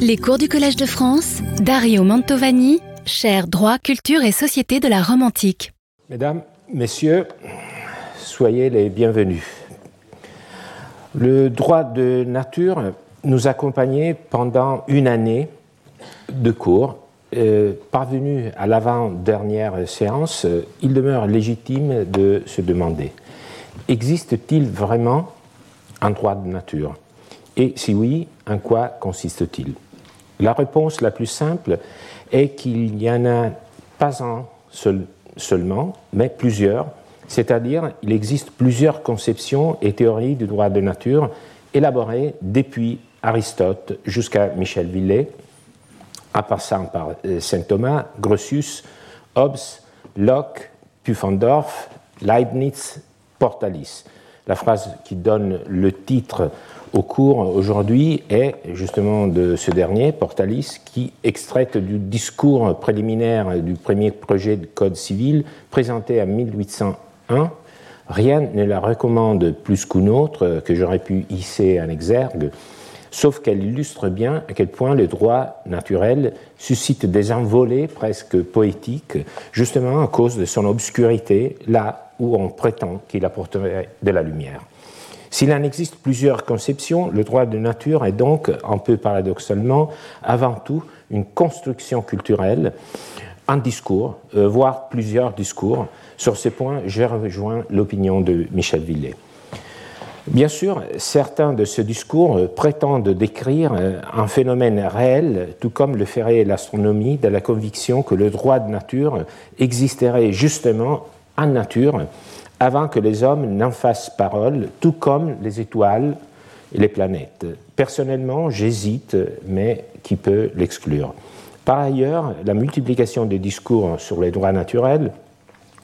Les cours du Collège de France, Dario Mantovani, cher droit, culture et société de la Rome antique. Mesdames, Messieurs, soyez les bienvenus. Le droit de nature nous accompagnait pendant une année de cours. Euh, parvenu à l'avant-dernière séance, il demeure légitime de se demander existe-t-il vraiment un droit de nature? Et si oui, en quoi consiste-t-il? La réponse la plus simple est qu'il n'y en a pas un seul, seulement, mais plusieurs, c'est-à-dire il existe plusieurs conceptions et théories du droit de nature élaborées depuis Aristote jusqu'à Michel Villet, en passant par euh, Saint Thomas, Grotius, Hobbes, Locke, Pufendorf, Leibniz, Portalis. La phrase qui donne le titre au cours aujourd'hui est justement de ce dernier, Portalis, qui extraite du discours préliminaire du premier projet de code civil présenté en 1801. Rien ne la recommande plus qu'une autre que j'aurais pu hisser en exergue, sauf qu'elle illustre bien à quel point le droit naturel suscite des envolées presque poétiques, justement à cause de son obscurité, là où on prétend qu'il apporterait de la lumière. S'il en existe plusieurs conceptions, le droit de nature est donc, un peu paradoxalement, avant tout une construction culturelle, un discours, euh, voire plusieurs discours. Sur ce point, j'ai rejoint l'opinion de Michel Villet. Bien sûr, certains de ce discours prétendent décrire euh, un phénomène réel, tout comme le ferait l'astronomie, de la conviction que le droit de nature existerait justement en nature avant que les hommes n'en fassent parole, tout comme les étoiles et les planètes. Personnellement, j'hésite, mais qui peut l'exclure Par ailleurs, la multiplication des discours sur les droits naturels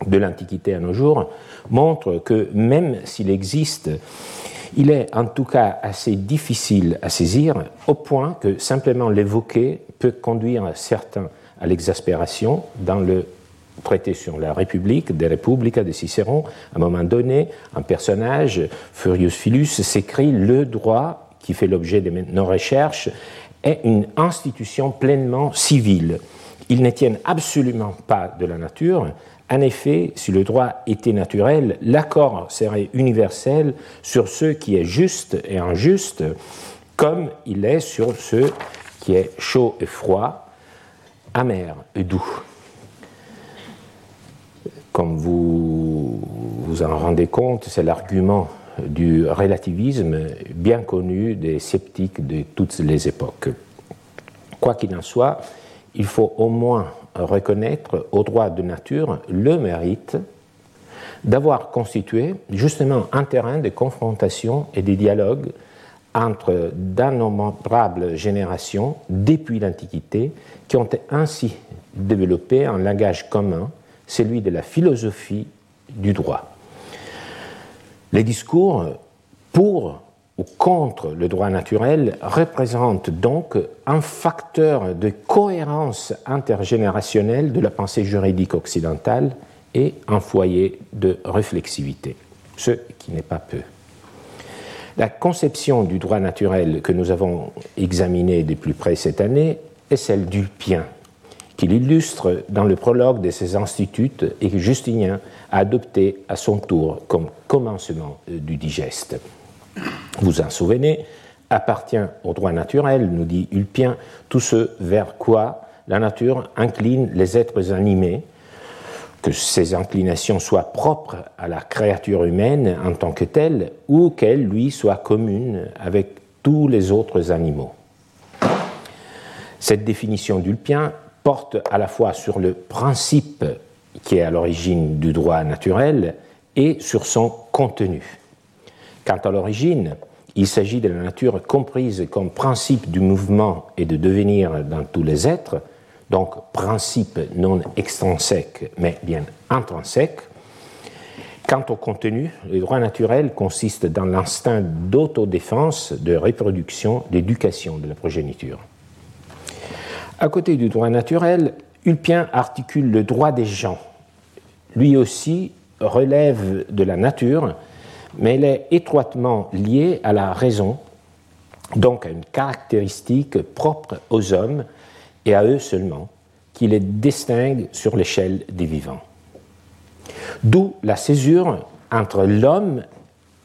de l'Antiquité à nos jours montre que même s'il existe, il est en tout cas assez difficile à saisir, au point que simplement l'évoquer peut conduire certains à l'exaspération dans le traité sur la République, des Républiques de Cicéron, à un moment donné, un personnage, Furius Philus, s'écrit Le droit, qui fait l'objet de nos recherches, est une institution pleinement civile. Ils ne tiennent absolument pas de la nature. En effet, si le droit était naturel, l'accord serait universel sur ce qui est juste et injuste, comme il est sur ce qui est chaud et froid, amer et doux. Comme vous vous en rendez compte, c'est l'argument du relativisme bien connu des sceptiques de toutes les époques. Quoi qu'il en soit, il faut au moins reconnaître au droit de nature le mérite d'avoir constitué justement un terrain de confrontation et de dialogue entre d'innombrables générations depuis l'Antiquité qui ont ainsi développé un langage commun celui de la philosophie du droit. Les discours pour ou contre le droit naturel représentent donc un facteur de cohérence intergénérationnelle de la pensée juridique occidentale et un foyer de réflexivité, ce qui n'est pas peu. La conception du droit naturel que nous avons examinée de plus près cette année est celle d'Ulpien, qu'il illustre dans le prologue de ses instituts et que Justinien a adopté à son tour comme commencement euh, du digeste. Vous en souvenez, appartient au droit naturel, nous dit Ulpien, tout ce vers quoi la nature incline les êtres animés, que ces inclinations soient propres à la créature humaine en tant que telle, ou qu'elles lui soient communes avec tous les autres animaux. Cette définition d'Ulpien porte à la fois sur le principe qui est à l'origine du droit naturel et sur son contenu. Quant à l'origine, il s'agit de la nature comprise comme principe du mouvement et de devenir dans tous les êtres, donc principe non extrinsèque mais bien intrinsèque. Quant au contenu, le droit naturel consiste dans l'instinct d'autodéfense, de reproduction, d'éducation de la progéniture. À côté du droit naturel, Ulpien articule le droit des gens. Lui aussi relève de la nature, mais il est étroitement lié à la raison donc à une caractéristique propre aux hommes et à eux seulement, qui les distingue sur l'échelle des vivants. D'où la césure entre l'homme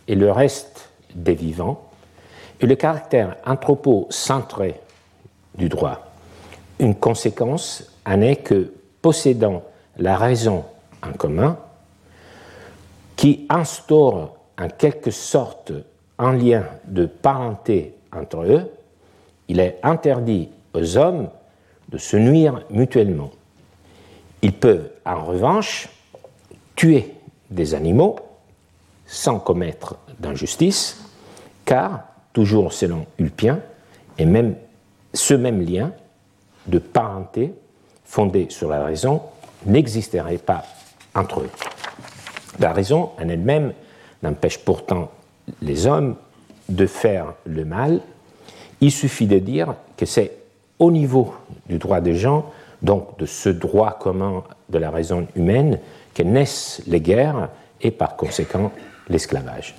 et le reste des vivants, et le caractère anthropocentré du droit. Une conséquence en est que, possédant la raison en commun, qui instaure en quelque sorte un lien de parenté entre eux, il est interdit aux hommes de se nuire mutuellement. Ils peuvent en revanche tuer des animaux sans commettre d'injustice, car, toujours selon Ulpien, et même ce même lien de parenté fondé sur la raison n'existerait pas entre eux. La raison en elle-même n'empêche pourtant les hommes de faire le mal. Il suffit de dire que c'est au niveau du droit des gens, donc de ce droit commun de la raison humaine, que naissent les guerres et par conséquent l'esclavage.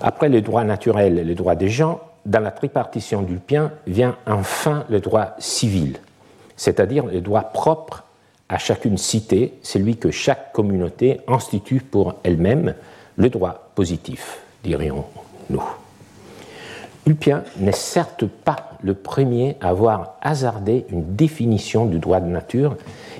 Après le droit naturel et le droit des gens, dans la tripartition d'Ulpien vient enfin le droit civil, c'est-à-dire le droit propre à chacune cité, celui que chaque communauté institue pour elle-même, le droit positif, dirions-nous. Ulpien n'est certes pas le premier à avoir hasardé une définition du droit de nature.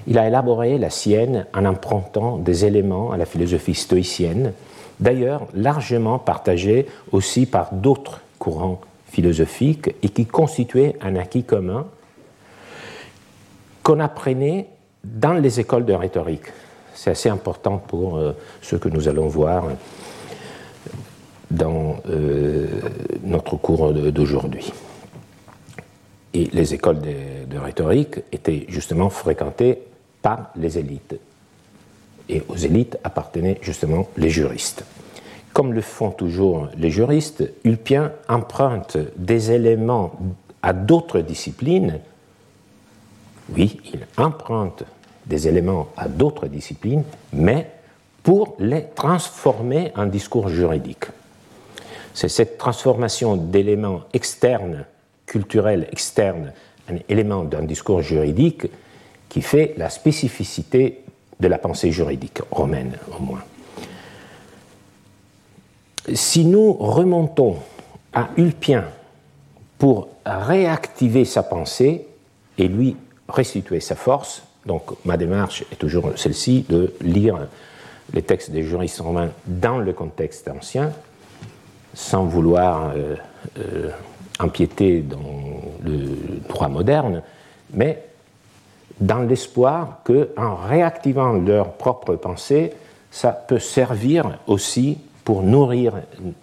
Il a élaboré la sienne en empruntant des éléments à la philosophie stoïcienne, d'ailleurs largement partagée aussi par d'autres courants philosophiques et qui constituaient un acquis commun qu'on apprenait dans les écoles de rhétorique. C'est assez important pour euh, ce que nous allons voir dans euh, notre cours d'aujourd'hui. Et les écoles de, rhétorique étaient justement fréquentées par les élites. Et aux élites appartenaient justement les juristes. Comme le font toujours les juristes, Ulpien emprunte des éléments à d'autres disciplines. Oui, il emprunte des éléments à d'autres disciplines, mais pour les transformer en discours juridique. C'est cette transformation d'éléments externes, culturels externes, en éléments d'un discours juridique qui fait la spécificité de la pensée juridique romaine, au moins. Si nous remontons à Ulpien pour réactiver sa pensée et lui restituer sa force, donc ma démarche est toujours celle-ci de lire les textes des juristes romains dans le contexte ancien, sans vouloir euh, euh, empiéter dans le droit moderne, mais dans l'espoir qu'en réactivant leur propre pensée, ça peut servir aussi pour nourrir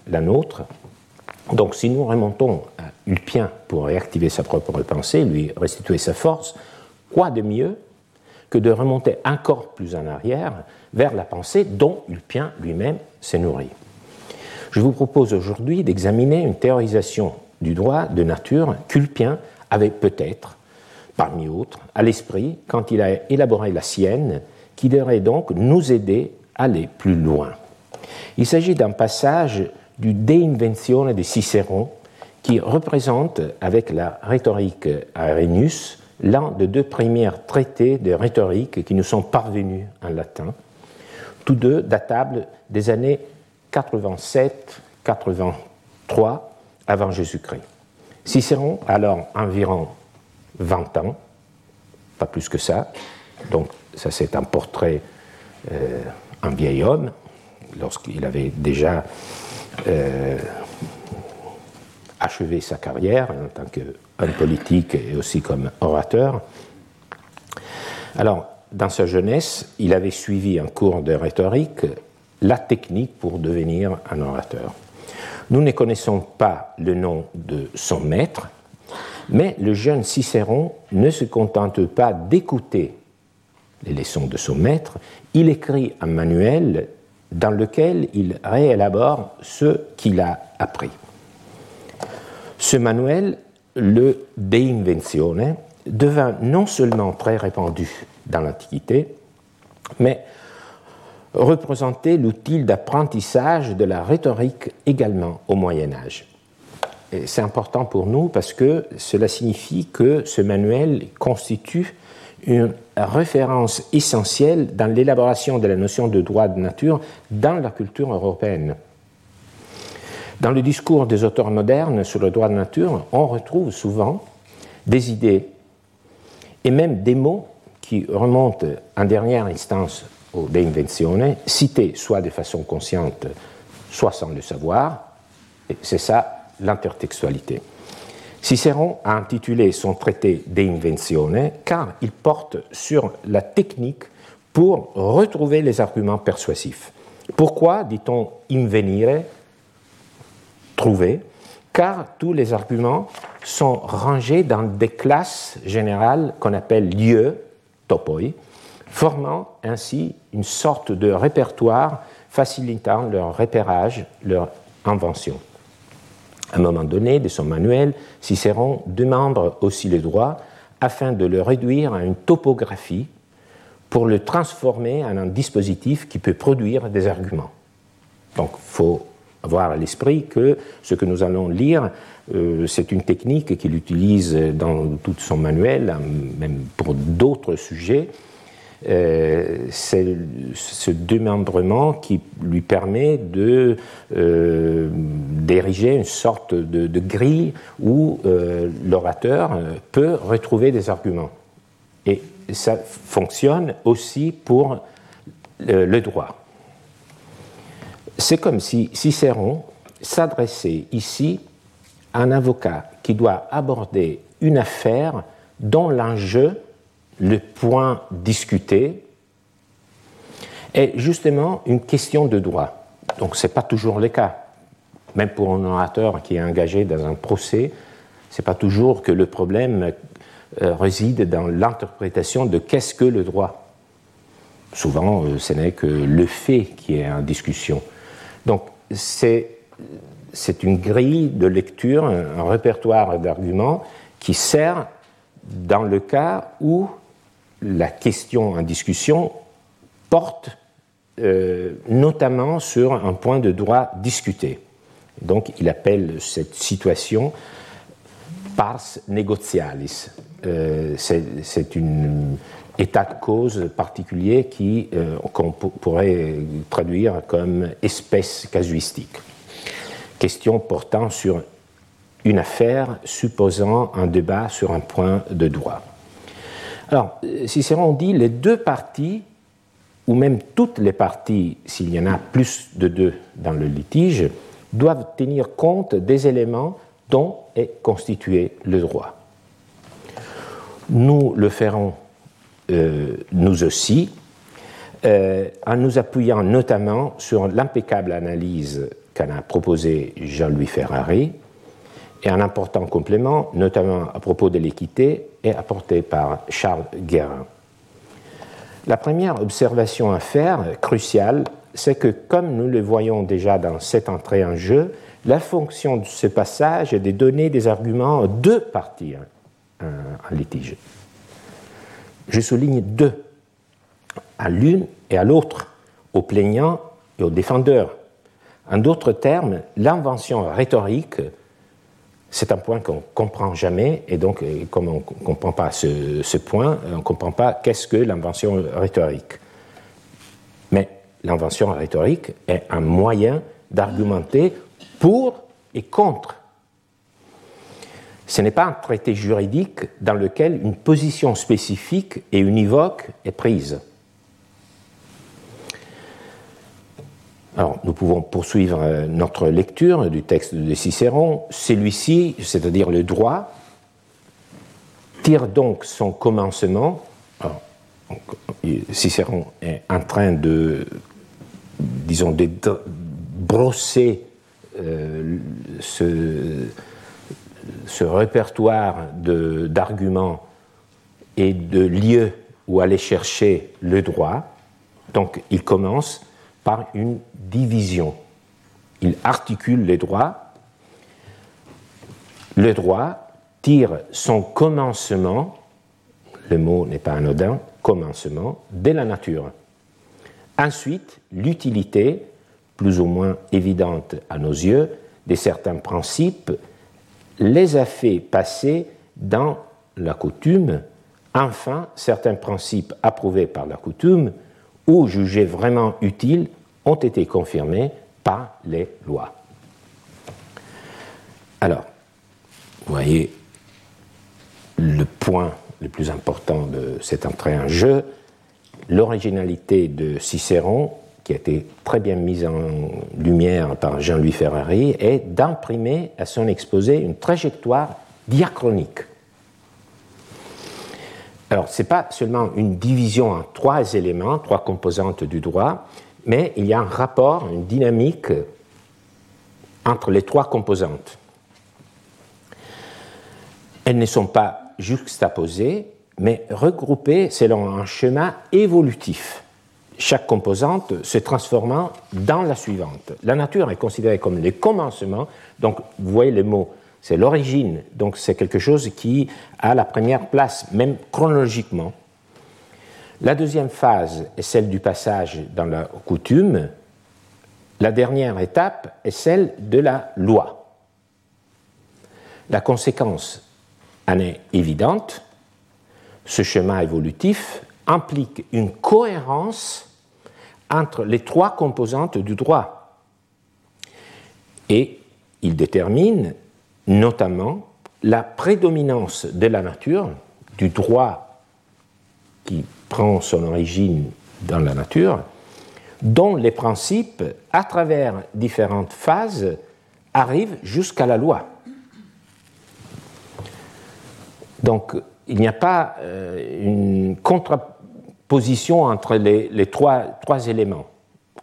la nôtre. Donc si nous remontons à Ulpien pour réactiver sa propre pensée, lui restituer sa force, quoi de mieux que de remonter encore plus en arrière vers la pensée dont Ulpien lui-même s'est nourri. Je vous propose aujourd'hui d'examiner une théorisation du droit de nature qu'Ulpien avait peut-être, parmi autres, à l'esprit quand il a élaboré la sienne, qui devrait donc nous aider à aller plus loin. Il s'agit d'un passage du De Inventione de Cicéron qui représente, avec la rhétorique Arrhenius, l'un des deux premiers traités de rhétorique qui nous sont parvenus en latin, tous deux datables des années 87-83 avant Jésus-Christ. Cicéron a alors environ 20 ans, pas plus que ça, donc ça c'est un portrait, euh, un vieil homme, lorsqu'il avait déjà euh, achevé sa carrière en tant qu'homme politique et aussi comme orateur. Alors, dans sa jeunesse, il avait suivi un cours de rhétorique la technique pour devenir un orateur. Nous ne connaissons pas le nom de son maître, mais le jeune Cicéron ne se contente pas d'écouter les leçons de son maître, il écrit un manuel dans lequel il réélabore ce qu'il a appris. Ce manuel, le De Inventione, devint non seulement très répandu dans l'Antiquité, mais représentait l'outil d'apprentissage de la rhétorique également au Moyen Âge. c'est important pour nous parce que cela signifie que ce manuel constitue une référence essentielle dans l'élaboration de la notion de droit de nature dans la culture européenne. Dans le discours des auteurs modernes sur le droit de nature, on retrouve souvent des idées et même des mots qui remontent en dernière instance au De Inventione, cités soit de façon consciente, soit sans le savoir. C'est ça l'intertextualité. Cicéron a intitulé son traité De Inventione car il porte sur la technique pour retrouver les arguments persuasifs. Pourquoi dit-on invenire, trouver Car tous les arguments sont rangés dans des classes générales qu'on appelle lieux, topoi, formant ainsi une sorte de répertoire facilitant leur repérage, leur invention. À un moment donné de son manuel, Cicéron demande aussi le droit afin de le réduire à une topographie pour le transformer en un dispositif qui peut produire des arguments. Donc il faut avoir à l'esprit que ce que nous allons lire, euh, c'est une technique qu'il utilise dans tout son manuel, même pour d'autres sujets. Euh, c'est ce démembrement qui lui permet de euh, d'ériger une sorte de, grille où l'orateur peut retrouver des arguments. Et ça fonctionne aussi pour le droit c'est comme si Cicéron s'adressait ici à un avocat qui doit aborder une affaire dont l'enjeu, le point discuté, est justement une question de droit. Donc ce n'est pas toujours le cas. Même pour un orateur qui est engagé dans un procès, ce n'est pas toujours que le problème euh, réside dans l'interprétation de qu'est-ce que le droit. Souvent, euh, ce n'est que le fait qui est en discussion. Donc, c'est une grille de lecture, un, répertoire d'arguments qui sert dans le cas où la question en discussion porte euh, notamment sur un point de droit discuté. Donc il appelle cette situation pars negotialis. Euh, c'est une état de cause particulier qui euh, qu'on pourrait traduire comme espèce casuistique. Question portant sur une affaire supposant un débat sur un point de droit. Alors, Cicéron dit les deux parties, ou même toutes les parties, s'il y en a plus de deux dans le litige, doivent tenir compte des éléments dont est constitué le droit. Nous le ferons euh, nous aussi, euh, en nous appuyant notamment sur l'impeccable analyse qu'en a proposé Jean-Louis Ferrari et un important complément, notamment à propos de l'équité, est apporté par Charles Guérin. La première observation à faire, cruciale, c'est que, comme nous le voyons déjà dans cette entrée en jeu, la fonction de ce passage est de donner des arguments aux deux parties en litige. Je souligne deux, à l'une et à l'autre, au plaignant et au défendeur. En d'autres termes, l'invention rhétorique, c'est un point qu'on ne comprend jamais, et donc, euh, comme on ne comprend pas ce, ce point, on ne comprend pas qu'est-ce que l'invention rhétorique. Mais l'invention rhétorique est un moyen d'argumenter pour et contre ce n'est pas un traité juridique dans lequel une position spécifique et univoque est prise. Alors, nous pouvons poursuivre euh, notre lecture du texte de Cicéron. Celui-ci, c'est-à-dire le droit, tire donc son commencement. Cicéron est en train de, disons, de brosser euh, ce, ce répertoire d'arguments et de lieux où aller chercher le droit, donc il commence par une division. Il articule les droits. Le droit tire son commencement, le mot n'est pas anodin, commencement, de la nature. Ensuite, l'utilité, plus ou moins évidente à nos yeux, de certains principes les a fait passer dans la coutume. Enfin, certains principes approuvés par la coutume ou jugés vraiment utiles ont été confirmés par les lois. Alors, vous voyez le point le plus important de cette entrée en jeu, l'originalité de Cicéron, qui a été très bien mise en lumière par Jean-Louis Ferrari, est d'imprimer à son exposé une trajectoire diachronique. Alors, ce n'est pas seulement une division en trois éléments, trois composantes du droit, mais il y a un rapport, une dynamique entre les trois composantes. Elles ne sont pas juxtaposées, mais regroupées selon un schéma évolutif, chaque composante se transformant dans la suivante. La nature est considérée comme le commencement, donc vous voyez le mot, c'est l'origine, donc c'est quelque chose qui a la première place, même chronologiquement. La deuxième phase est celle du passage dans la coutume. La dernière étape est celle de la loi. La conséquence en est évidente. Ce chemin évolutif implique une cohérence entre les trois composantes du droit. Et il détermine notamment la prédominance de la nature, du droit qui prend son origine dans la nature, dont les principes, à travers différentes phases, arrivent jusqu'à la loi. Donc, il n'y a pas euh, une contraposition entre les, trois, éléments.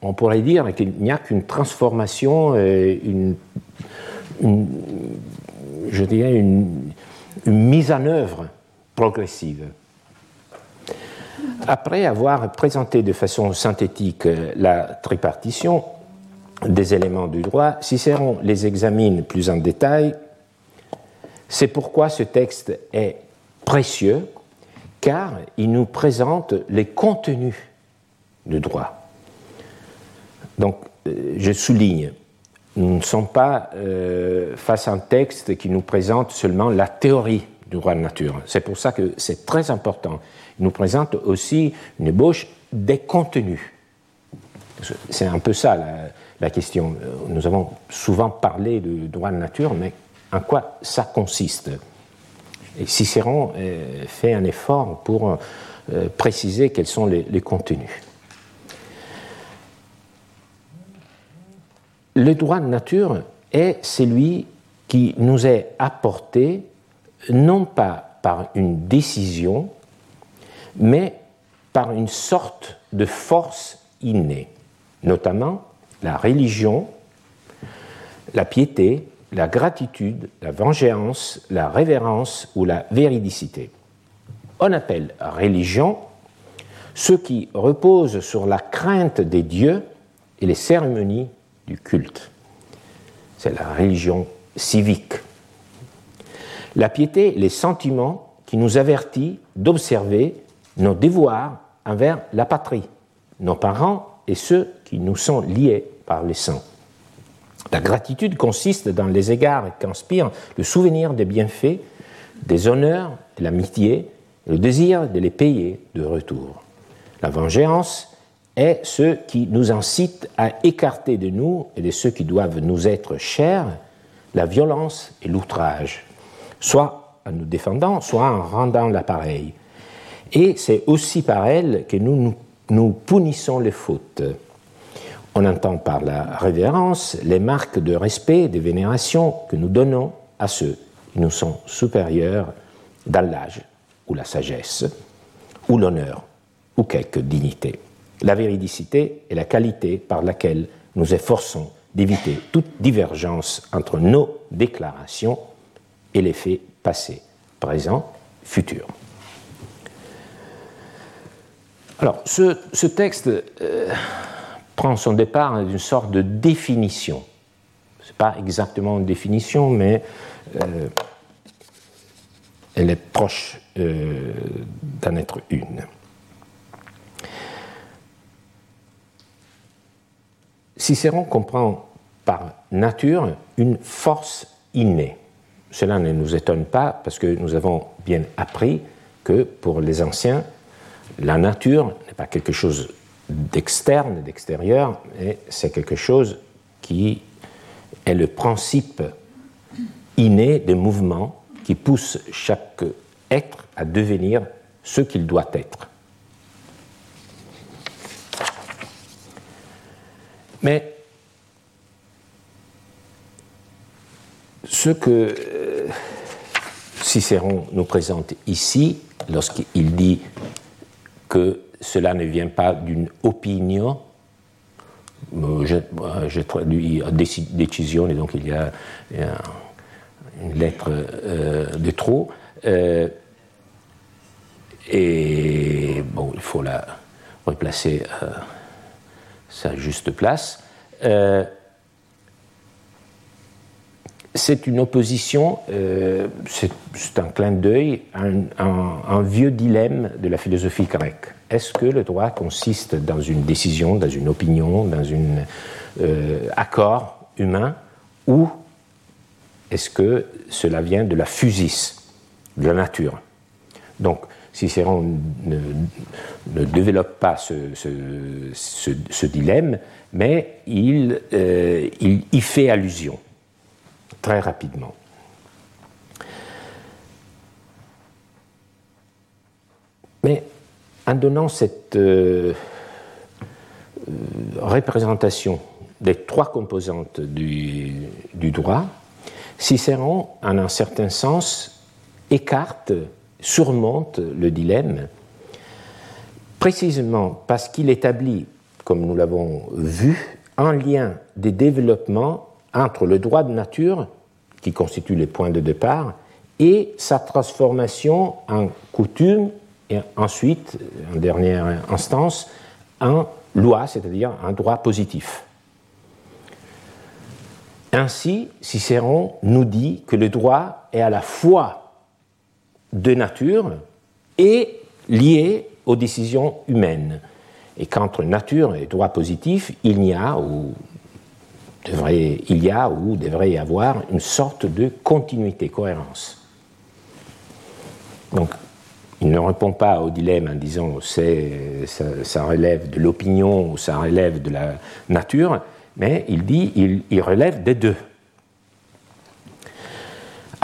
On pourrait dire qu'il n'y a qu'une transformation, euh, une, je dirais une, mise en œuvre progressive. Après avoir présenté de façon synthétique euh, la tripartition des éléments du droit, Cicéron les examine plus en détail. C'est pourquoi ce texte est précieux, car il nous présente les contenus du droit. Donc, euh, je souligne, nous ne sommes pas euh, face à un texte qui nous présente seulement la théorie du droit de nature. C'est pour ça que c'est très important. Il nous présente aussi une ébauche des contenus. C'est un peu ça la, question. Nous avons souvent parlé du droit de nature, mais en quoi ça consiste? Et Cicéron euh, fait un effort pour euh, préciser quels sont les, contenus. Le droit de nature est celui qui nous est apporté non pas par une décision, mais par une sorte de force innée, notamment la religion, la piété, la gratitude, la vengeance, la révérence ou la véridicité. On appelle religion ce qui repose sur la crainte des dieux et les cérémonies du culte. C'est la religion civique. La piété, les sentiments qui nous avertit d'observer nos devoirs envers la patrie, nos parents et ceux qui nous sont liés par les saints. La gratitude consiste dans les égards qu'inspire le souvenir des bienfaits, des honneurs, de l'amitié, le désir de les payer de retour. La vengeance est ce qui nous incite à écarter de nous et de ceux qui doivent nous être chers la violence et l'outrage, soit en nous défendant, soit en rendant l'appareil. Et c'est aussi par elle que nous, nous, nous punissons les fautes. On entend par la révérence les marques de respect de vénération que nous donnons à ceux qui nous sont supérieurs dans l'âge ou la sagesse ou l'honneur ou quelque dignité. La véridicité est la qualité par laquelle nous efforçons d'éviter toute divergence entre nos déclarations et les faits passés, présents, futurs. Alors, ce, texte euh, prend son départ d'une sorte de définition. Ce n'est pas exactement une définition, mais euh, elle est proche euh, d'en être une. Cicéron comprend par nature une force innée. cela ne nous étonne pas parce que nous avons bien appris que pour les anciens, la nature n'est pas quelque chose d'externe, d'extérieur, mais c'est quelque chose qui est le principe inné des mouvements qui pousse chaque être à devenir ce qu'il doit être. Mais ce que euh, Cicéron nous présente ici, lorsqu'il dit que cela ne vient pas d'une opinion, euh, je, traduis décision, et donc il y a une lettre euh, de trop. et bon, il faut la replacer sa juste place. Euh, c'est une opposition, euh, c'est un clin d'œil à un, vieux dilemme de la philosophie grecque. Est-ce que le droit consiste dans une décision, dans une opinion, dans un euh, accord humain, ou est-ce que cela vient de la physis, de la nature? Donc, Cicéron ne, développe pas ce, dilemme, mais il, euh, y fait allusion très rapidement. Mais en donnant cette euh, euh, représentation des trois composantes du droit, Cicéron, en un certain sens, écarte surmonte le dilemme, précisément parce qu'il établit, comme nous l'avons vu, un lien des développements entre le droit de nature, qui constitue les points de départ, et sa transformation en coutume, et ensuite, en dernière instance, en loi, c'est-à-dire un droit positif. Ainsi, Cicéron nous dit que le droit est à la fois de nature et lié aux décisions humaines. Et qu'entre nature et droit positif, il a ou devrait, il y a ou devrait y avoir une sorte de continuité, cohérence. Donc, il ne répond pas au dilemme en disant ça, relève de l'opinion ou ça relève de la nature, mais il dit il, il relève des deux.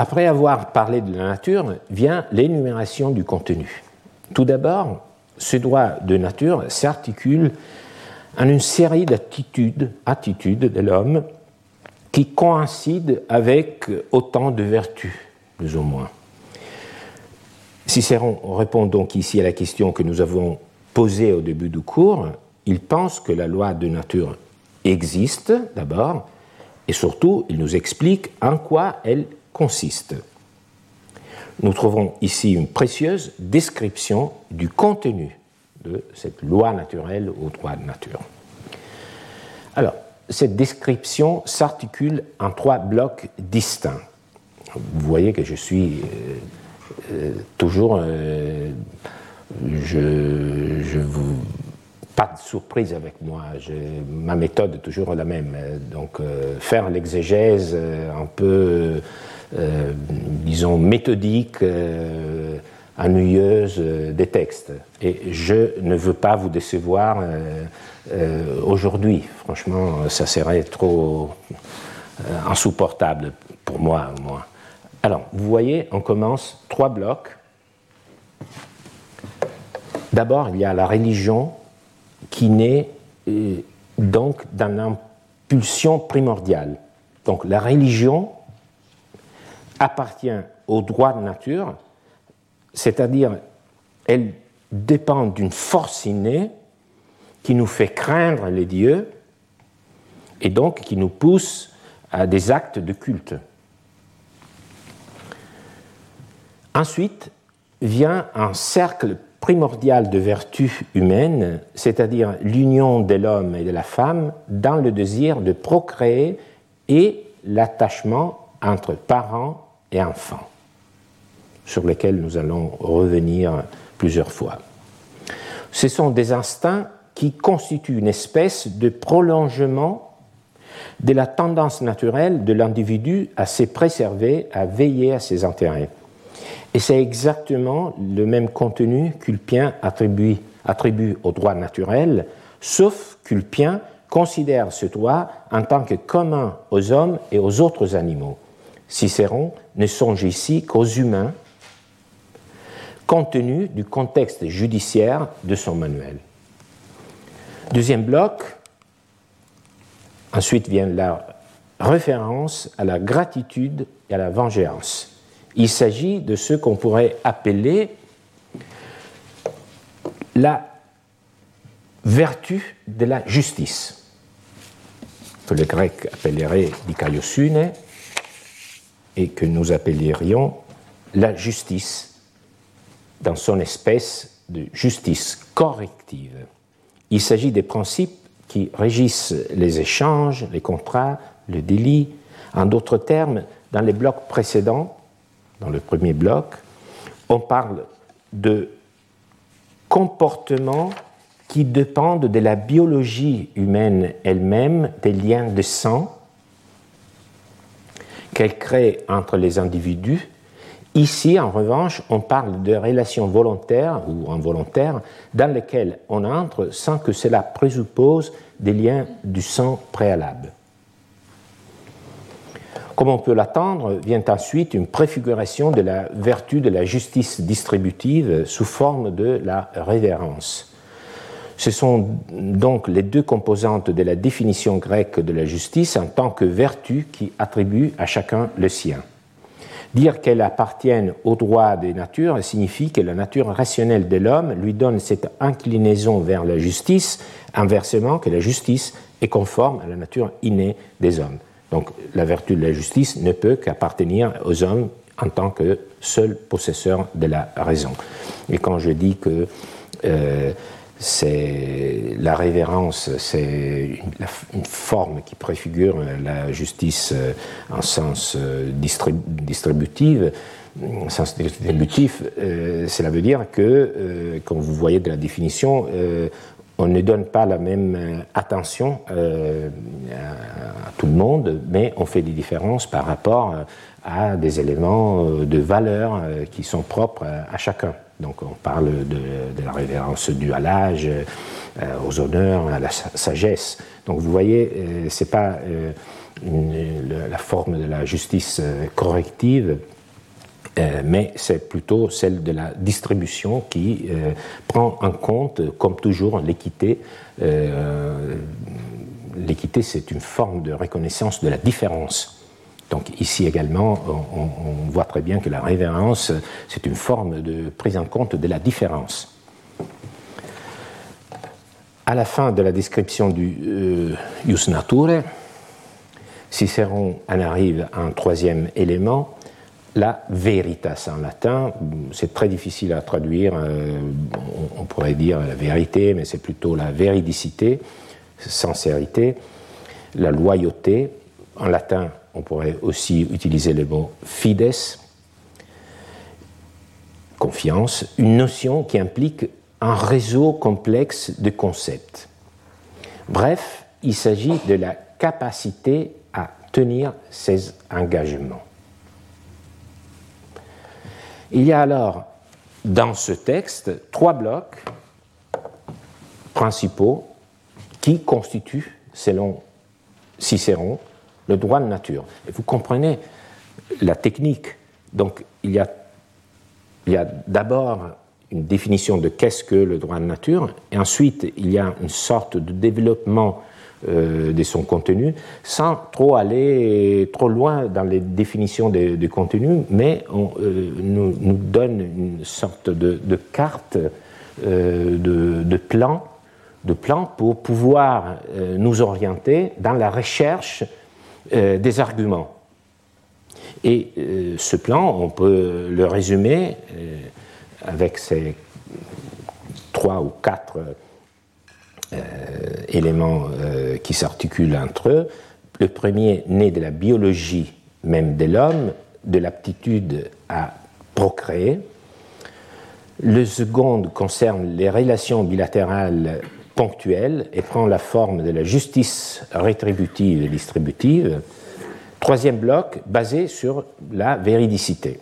Après avoir parlé de la nature, vient l'énumération du contenu. Tout d'abord, ce droit de nature s'articule en une série d'attitudes attitudes de l'homme qui coïncident avec autant de vertus, plus ou moins. Cicéron répond donc ici à la question que nous avons posée au début du cours. Il pense que la loi de nature existe d'abord, et surtout, il nous explique en quoi elle consiste. Nous trouvons ici une précieuse description du contenu de cette loi naturelle au droit de nature. Alors, cette description s'articule en trois blocs distincts. Vous voyez que je suis euh, euh, toujours. Euh, pas de surprise avec moi. ma méthode est toujours la même. Donc, faire l'exégèse un peu disons, méthodique, euh, ennuyeuse euh, des textes. Et je ne veux pas vous décevoir aujourd'hui. Franchement, ça serait trop insupportable pour moi, moi. Alors, vous voyez, on commence trois blocs. D'abord, il y a la religion qui naît donc d'une impulsion primordiale. Donc, la religion appartient au droit de nature, c'est-à-dire elle dépend d'une force innée qui nous fait craindre les dieux et donc qui nous pousse à des actes de culte. Ensuite vient un cercle primordial de vertus humaines, c'est-à-dire l'union de l'homme et de la femme dans le désir de procréer et l'attachement entre parents et enfants, sur lesquels nous allons revenir plusieurs fois. Ce sont des instincts qui constituent une espèce de prolongement de la tendance naturelle de l'individu à se préserver, à veiller à ses intérêts. Et c'est exactement le même contenu qu'Ulpien attribue, attribue au droit naturel, sauf qu'Ulpien considère ce droit en tant que commun aux hommes et aux autres animaux. Cicéron ne songe ici qu'aux humains, compte tenu du contexte judiciaire de son manuel. Deuxième bloc, ensuite vient la référence à la gratitude et à la vengeance. Il s'agit de ce qu'on pourrait appeler la vertu de la justice, que le grec appellerait dikaiosune et que nous appellerions la justice dans son espèce de justice corrective. Il s'agit des principes qui régissent les échanges, les contrats, le délit. En d'autres termes, dans les blocs précédents, dans le premier bloc, on parle de comportements qui dépendent de la biologie humaine elle-même, des liens de sang qu'elle crée entre les individus. Ici, en revanche, on parle de relations volontaires ou involontaires dans lesquelles on entre sans que cela présuppose des liens du sang préalables. Comme on peut l'attendre, vient ensuite une préfiguration de la vertu de la justice distributive sous forme de la révérence. Ce sont donc les deux composantes de la définition grecque de la justice en tant que vertu qui attribue à chacun le sien. Dire qu'elle appartienne au droit des natures signifie que la nature rationnelle de l'homme lui donne cette inclinaison vers la justice, inversement que la justice est conforme à la nature innée des hommes. Donc la vertu de la justice ne peut qu'appartenir aux hommes en tant que seuls possesseurs de la raison. Et quand je dis que euh, c'est la révérence, c'est une, forme qui préfigure la justice euh, en sens euh, sens distributif, cela veut dire que, comme vous voyez de la définition, on ne donne pas la même euh, attention euh, à tout le monde, mais on fait des différences par rapport euh, à des éléments de valeur qui sont propres à chacun. Donc on parle de, la révérence due à l'âge, aux honneurs, à la sagesse. Donc vous voyez, c'est pas la forme de la justice corrective euh, mais c'est plutôt celle de la distribution qui euh, prend en compte, comme toujours, l'équité. Euh, l'équité, c'est une forme de reconnaissance de la différence. Donc ici également, on, voit très bien que la révérence, c'est une forme de prise en compte de la différence. À la fin de la description du Ius Nature, Cicéron en arrive à un troisième élément, la veritas en latin. C'est très difficile à traduire. Euh, on pourrait dire la vérité, mais c'est plutôt la véridicité, sincérité, la loyauté. En latin, on pourrait aussi utiliser le mot fides, confiance, une notion qui implique un réseau complexe de concepts. Bref, il s'agit de la capacité à tenir ses engagements. Il y a alors dans ce texte trois blocs principaux qui constituent, selon Cicéron, le droit de nature. Vous comprenez la technique. Donc il y a, a d'abord une définition de qu'est-ce que le droit de nature, et ensuite il y a une sorte de développement euh, de son contenu, sans trop aller trop loin dans les définitions du contenu, mais on euh, nous, donne une sorte de, carte, euh, de, plan, de plan pour pouvoir nous orienter dans la recherche des arguments. Et ce plan, on peut le résumer avec ces trois ou quatre euh, éléments euh, qui s'articulent entre eux. Le premier né de la biologie même de l'homme, de l'aptitude à procréer. Le second concerne les relations bilatérales et prend la forme de la justice rétributive et distributive. Troisième bloc, basé sur la véridicité.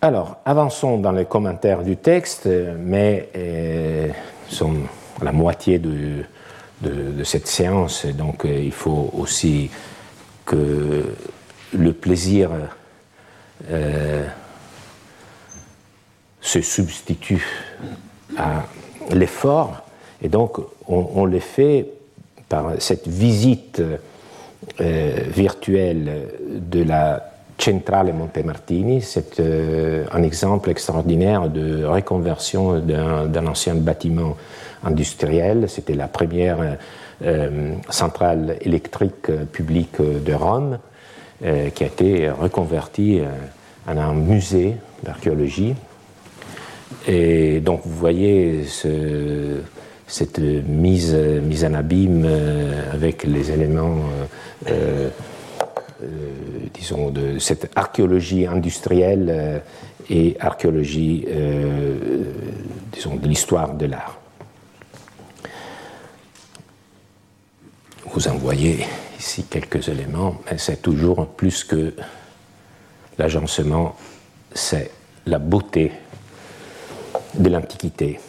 Alors, avançons dans les commentaires du texte, mais euh, à la moitié de, cette séance, donc euh, il faut aussi que le plaisir euh, se substitue à l'effort, et donc on, on, le fait par cette visite euh, virtuelle de la Centrale Montemartini. C'est euh, un exemple extraordinaire de reconversion d'un ancien bâtiment industriel. C'était la première euh, centrale électrique publique de Rome qui a été reconvertie en un musée d'archéologie. Et donc vous voyez ce, cette mise, mise en abîme euh, avec les éléments, euh, euh, disons, de cette archéologie industrielle et archéologie, disons, de l'histoire de l'art. Vous en voyez ici quelques éléments, mais c'est toujours plus que l'agencement, c'est la beauté de l'Antiquité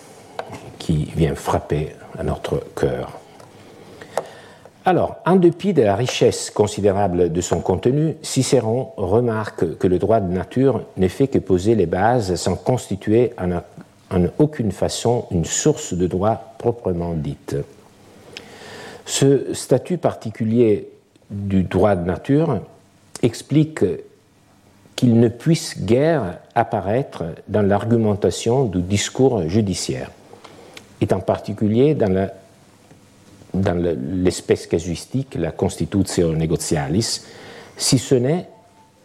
qui vient frapper à notre cœur. Alors, en dépit de la richesse considérable de son contenu, Cicéron remarque que le droit de nature n'est fait que poser les bases sans constituer en, en aucune façon une source de droit proprement dite. Ce statut particulier du droit de nature explique qu'il ne puisse guère apparaître dans l'argumentation du discours judiciaire et en particulier dans l'espèce casuistique, la constitutio negotialis, si ce n'est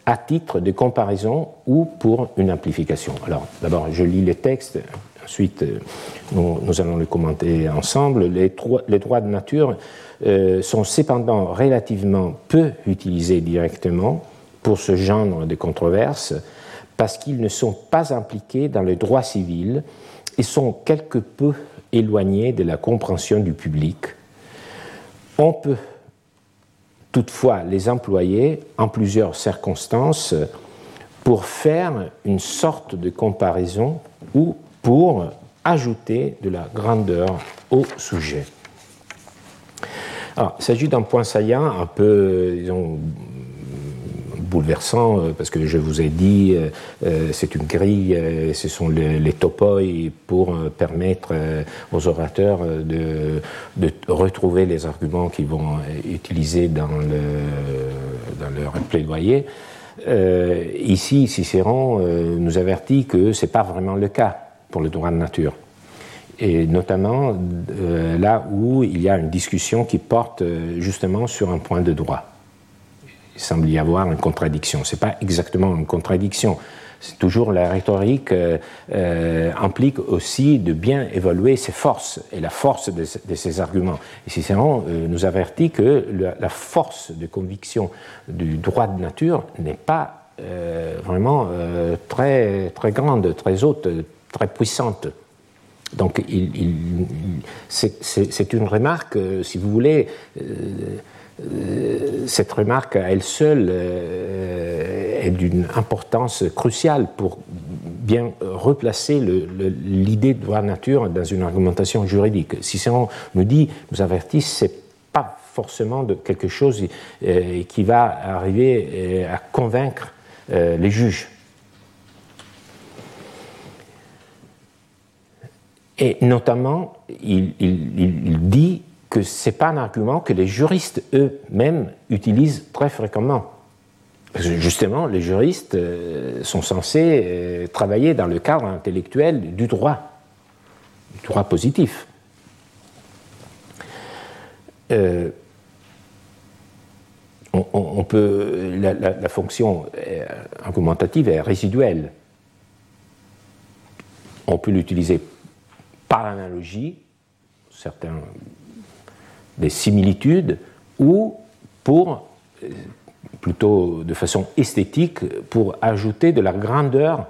à titre de comparaison ou pour une amplification. Alors, d'abord, je lis les textes, ensuite, euh, nous, allons les commenter ensemble. Les, les droits de nature euh, sont cependant relativement peu utilisés directement pour ce genre de controverses parce qu'ils ne sont pas impliqués dans le droit civil et sont quelque peu éloignés de la compréhension du public. On peut toutefois les employer en plusieurs circonstances pour faire une sorte de comparaison ou pour ajouter de la grandeur au sujet. Alors, il s'agit d'un point saillant un peu, disons, bouleversant euh, parce que je vous ai dit, euh, euh, c'est une grille, ce sont les, les topoi pour permettre aux orateurs de, retrouver les arguments qu'ils vont utiliser dans, le, dans leur plaidoyer. ici, Cicéron nous avertit que ce n'est pas vraiment le cas pour le droit de nature et notamment là où il y a une discussion qui porte justement sur un point de droit il semble y avoir une contradiction. Ce n'est pas exactement une contradiction. C'est toujours la rhétorique euh, euh, implique aussi de bien évaluer ses forces et la force de, ses arguments. Et Cicéron euh, nous avertit que la, force de conviction du droit de nature n'est pas vraiment très, très grande, très haute, très puissante. Donc c'est une remarque, si vous voulez, euh, cette remarque à elle seule euh, est d'une importance cruciale pour bien replacer l'idée de droit nature dans une argumentation juridique. Cicéron nous dit, nous avertit, c'est pas forcément de quelque chose euh, qui va arriver à convaincre les juges. Et notamment, il dit que ce n'est pas un argument que les juristes eux-mêmes utilisent très fréquemment. Parce que justement, les juristes euh, sont censés euh, travailler dans le cadre intellectuel du droit, du droit positif. Euh, on, peut, la, la, fonction argumentative est résiduelle. On peut l'utiliser par analogie, certains des similitudes ou pour, euh, plutôt de façon esthétique, pour ajouter de la grandeur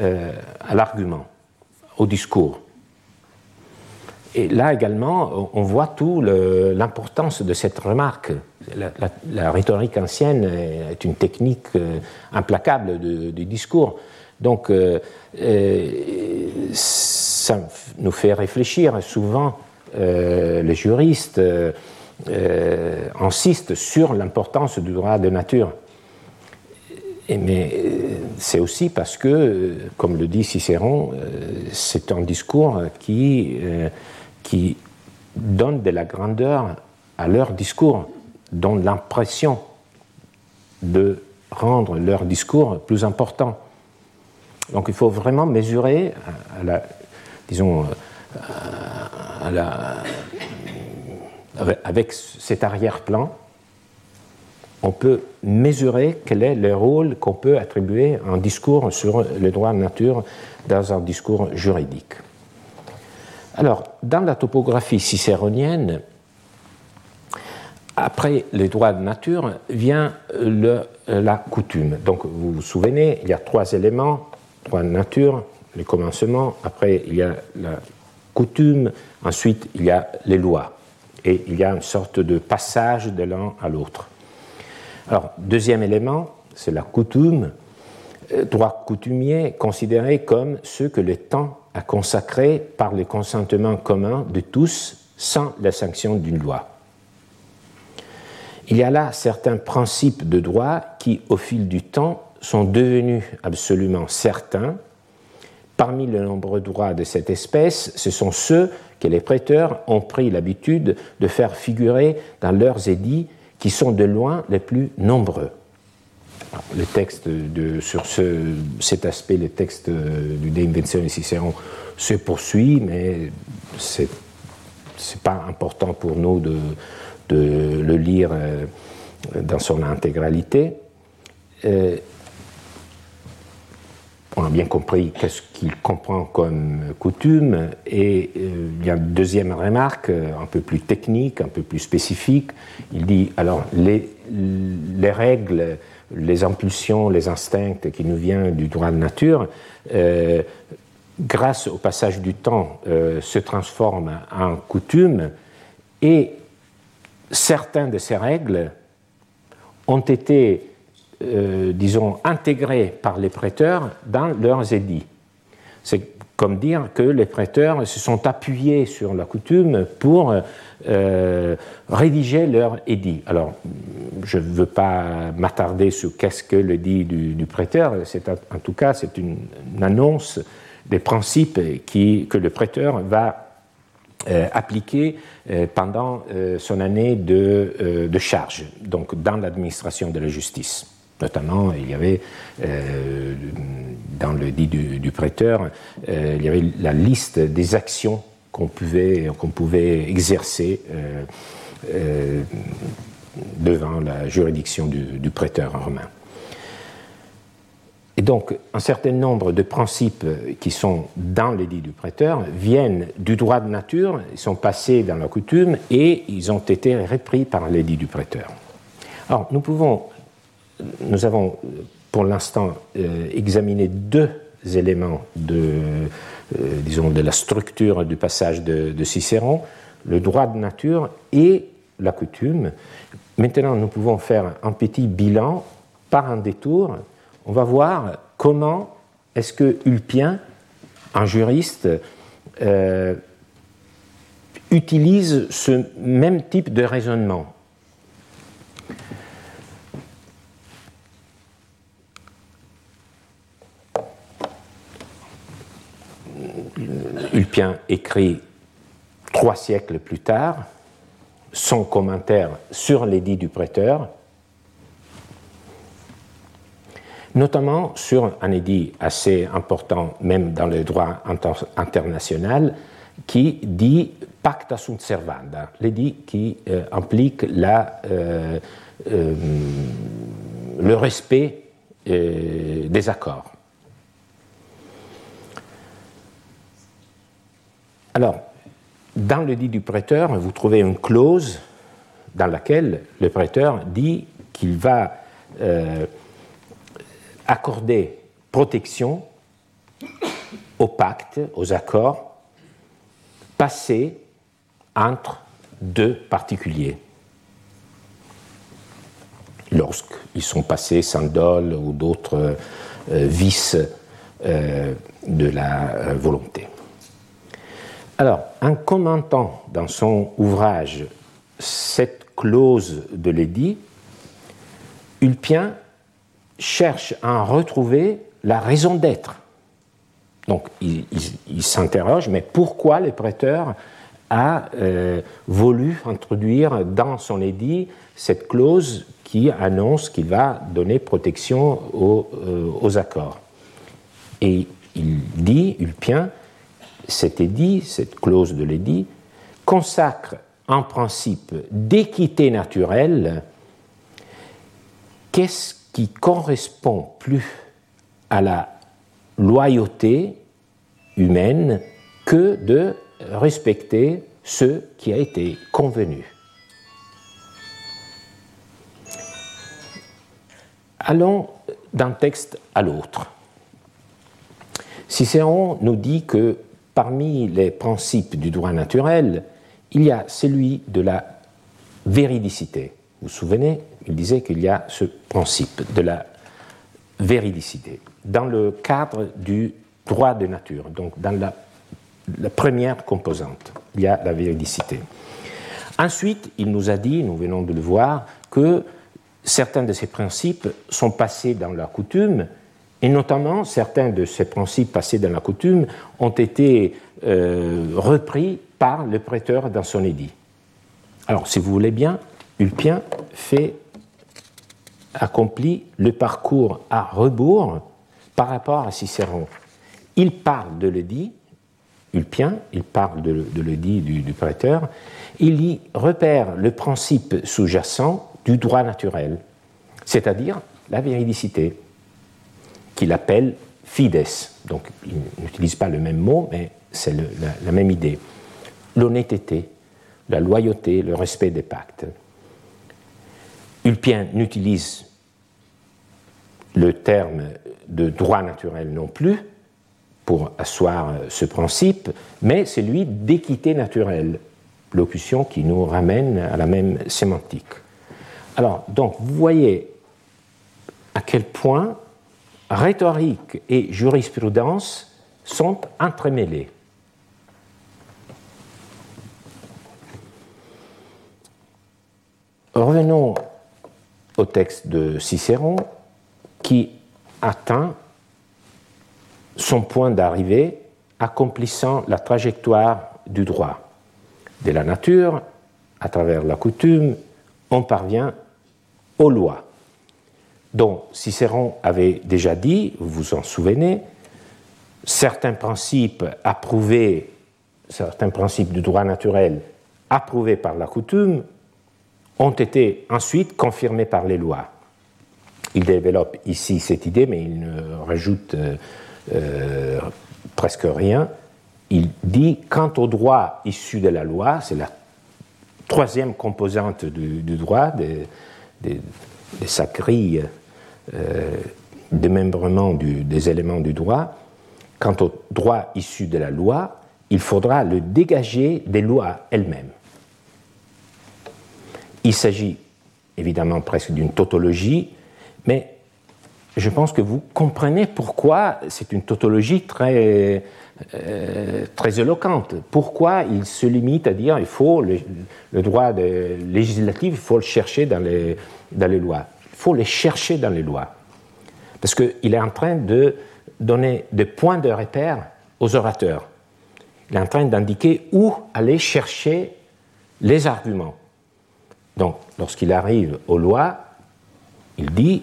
euh, à l'argument, au discours. Et là également, on voit tout l'importance de cette remarque. La, rhétorique ancienne est une technique euh, implacable du discours. Donc, ça nous fait réfléchir. Souvent, les juristes insistent sur l'importance du droit de nature. mais c'est aussi parce que, comme le dit Cicéron, c'est un discours qui qui donnent de la grandeur à leur discours, donnent l'impression de rendre leur discours plus important. Donc il faut vraiment mesurer, disons, avec cet arrière-plan, on peut mesurer quel est le rôle qu'on peut attribuer à un discours sur le droit de nature dans un discours juridique. Alors, dans la topographie cicéronienne, après les droits de nature vient la coutume. Donc, vous vous souvenez, il y a trois éléments droit de nature, le commencement, après il y a la coutume, ensuite il y a les lois. Et il y a une sorte de passage de l'un à l'autre. Deuxième élément, c'est la coutume. Euh, droit coutumier considéré comme ce que le temps à consacrer par le consentement commun de tous sans la sanction d'une loi. Il y a là certains principes de droit qui, au fil du temps, sont devenus absolument certains. Parmi les nombreux droits de cette espèce, ce sont ceux que les prêteurs ont pris l'habitude de faire figurer dans leurs édits qui sont de loin les plus nombreux. Le texte sur ce, cet aspect, le texte du De Inventione Cicéron se poursuit, mais c'est n'est pas important pour nous de, de le lire euh, dans son intégralité. Euh, on a bien compris qu'est-ce qu'il comprend comme coutume, et euh, il y a une deuxième remarque, un peu plus technique, un peu plus spécifique. Il dit alors les, les règles les impulsions, les instincts qui nous viennent du droit de nature, euh, grâce au passage du temps, euh, se transforment en coutumes et certaines de ces règles ont été, euh, disons, intégrées par les prêteurs dans leurs édits. C'est comme dire que les prêteurs se sont appuyés sur la coutume pour euh, rédiger leur édit. Alors, je ne veux pas m'attarder sur qu'est-ce que le dit du, prêteur, c'est en tout cas c'est une, annonce des principes qui, que le prêteur va euh, appliquer euh, pendant son année de, de, charge, donc dans l'administration de la justice. Notamment, il y avait dans le dit du, prêteur, il y avait la liste des actions qu'on pouvait, exercer euh, euh, devant la juridiction du, prêteur romain. Et donc, un certain nombre de principes qui sont dans l'édit du prêteur viennent du droit de nature, ils sont passés dans la coutume et ils ont été repris par l'édit du prêteur. Alors, nous pouvons, nous avons pour l'instant euh, examiné deux éléments de, euh, disons, de la structure du passage de, Cicéron, le droit de nature et la coutume. Maintenant, nous pouvons faire un petit bilan par un détour. On va voir comment est-ce que Ulpien, un juriste, euh, utilise ce même type de raisonnement. Ulpien écrit trois siècles plus tard son commentaire sur l'édit du prêteur, notamment sur un édit assez important, même dans le droit international, qui dit pacta sunt servanda, l'édit qui euh, implique euh, euh, le respect des accords. Alors, dans le dit du prêteur, vous trouvez une clause dans laquelle le prêteur dit qu'il va euh, accorder protection aux pactes, aux accords passés entre deux particuliers lorsqu'ils sont passés sans dol ou d'autres euh, vices euh, de la volonté. Alors, en commentant dans son ouvrage cette clause de l'édit, Ulpien cherche à en retrouver la raison d'être. Donc, il, s'interroge, mais pourquoi le prêteur a voulu introduire dans son édit cette clause qui annonce qu'il va donner protection euh, aux, accords? Et il dit, Ulpien, cet édit, cette clause de l'édit, consacre un principe d'équité naturelle. Qu'est-ce qui correspond plus à la loyauté humaine que de respecter ce qui a été convenu? Allons d'un texte à l'autre. Cicéron nous dit que parmi les principes du droit naturel, il y a celui de la véridicité. Vous vous souvenez, il disait qu'il y a ce principe de la véridicité dans le cadre du droit de nature, donc dans la, la première composante, il y a la véridicité. Ensuite, il nous a dit, nous venons de le voir, que certains de ces principes sont passés dans la coutume, et notamment certains de ces principes passés dans la coutume ont été euh, repris par le prêteur dans son édit. Alors, si vous voulez bien, Ulpien fait, accomplit le parcours à rebours par rapport à Cicéron. Il parle de l'édit, Ulpien, il parle de, l'édit du, du prêteur, il y repère le principe sous-jacent du droit naturel, c'est-à-dire la véridicité, qu'il appelle fides. Donc, il n'utilise pas le même mot, mais c'est la, même idée. L'honnêteté, la loyauté, le respect des pactes. Ulpien n'utilise le terme de droit naturel non plus pour asseoir ce principe, mais celui d'équité naturelle, locution qui nous ramène à la même sémantique. Alors, donc, vous voyez à quel point rhétorique et jurisprudence sont entremêlés. Revenons au texte de Cicéron qui atteint son point d'arrivée accomplissant la trajectoire du droit. De la nature, à travers la coutume, on parvient aux lois, dont Cicéron avait déjà dit, vous vous en souvenez, certains principes approuvés, certains principes du droit naturel approuvés par la coutume, ont été ensuite confirmés par les lois. Il développe ici cette idée, mais il ne rajoute euh, euh, presque rien. Il dit quant au droit issu de la loi, c'est la troisième composante du, droit, des, des, euh, démembrement des éléments du droit, quant au droit issu de la loi, il faudra le dégager des lois elles-mêmes. Il s'agit évidemment presque d'une tautologie, mais je pense que vous comprenez pourquoi c'est une tautologie très, euh, très éloquente. Pourquoi il se limite à dire il faut le, droit législatif, il faut le chercher dans les, dans les lois. Il faut les chercher dans les lois. Parce qu'il est en train de donner des points de repère aux orateurs. Il est en train d'indiquer où aller chercher les arguments. Donc, lorsqu'il arrive aux lois, il dit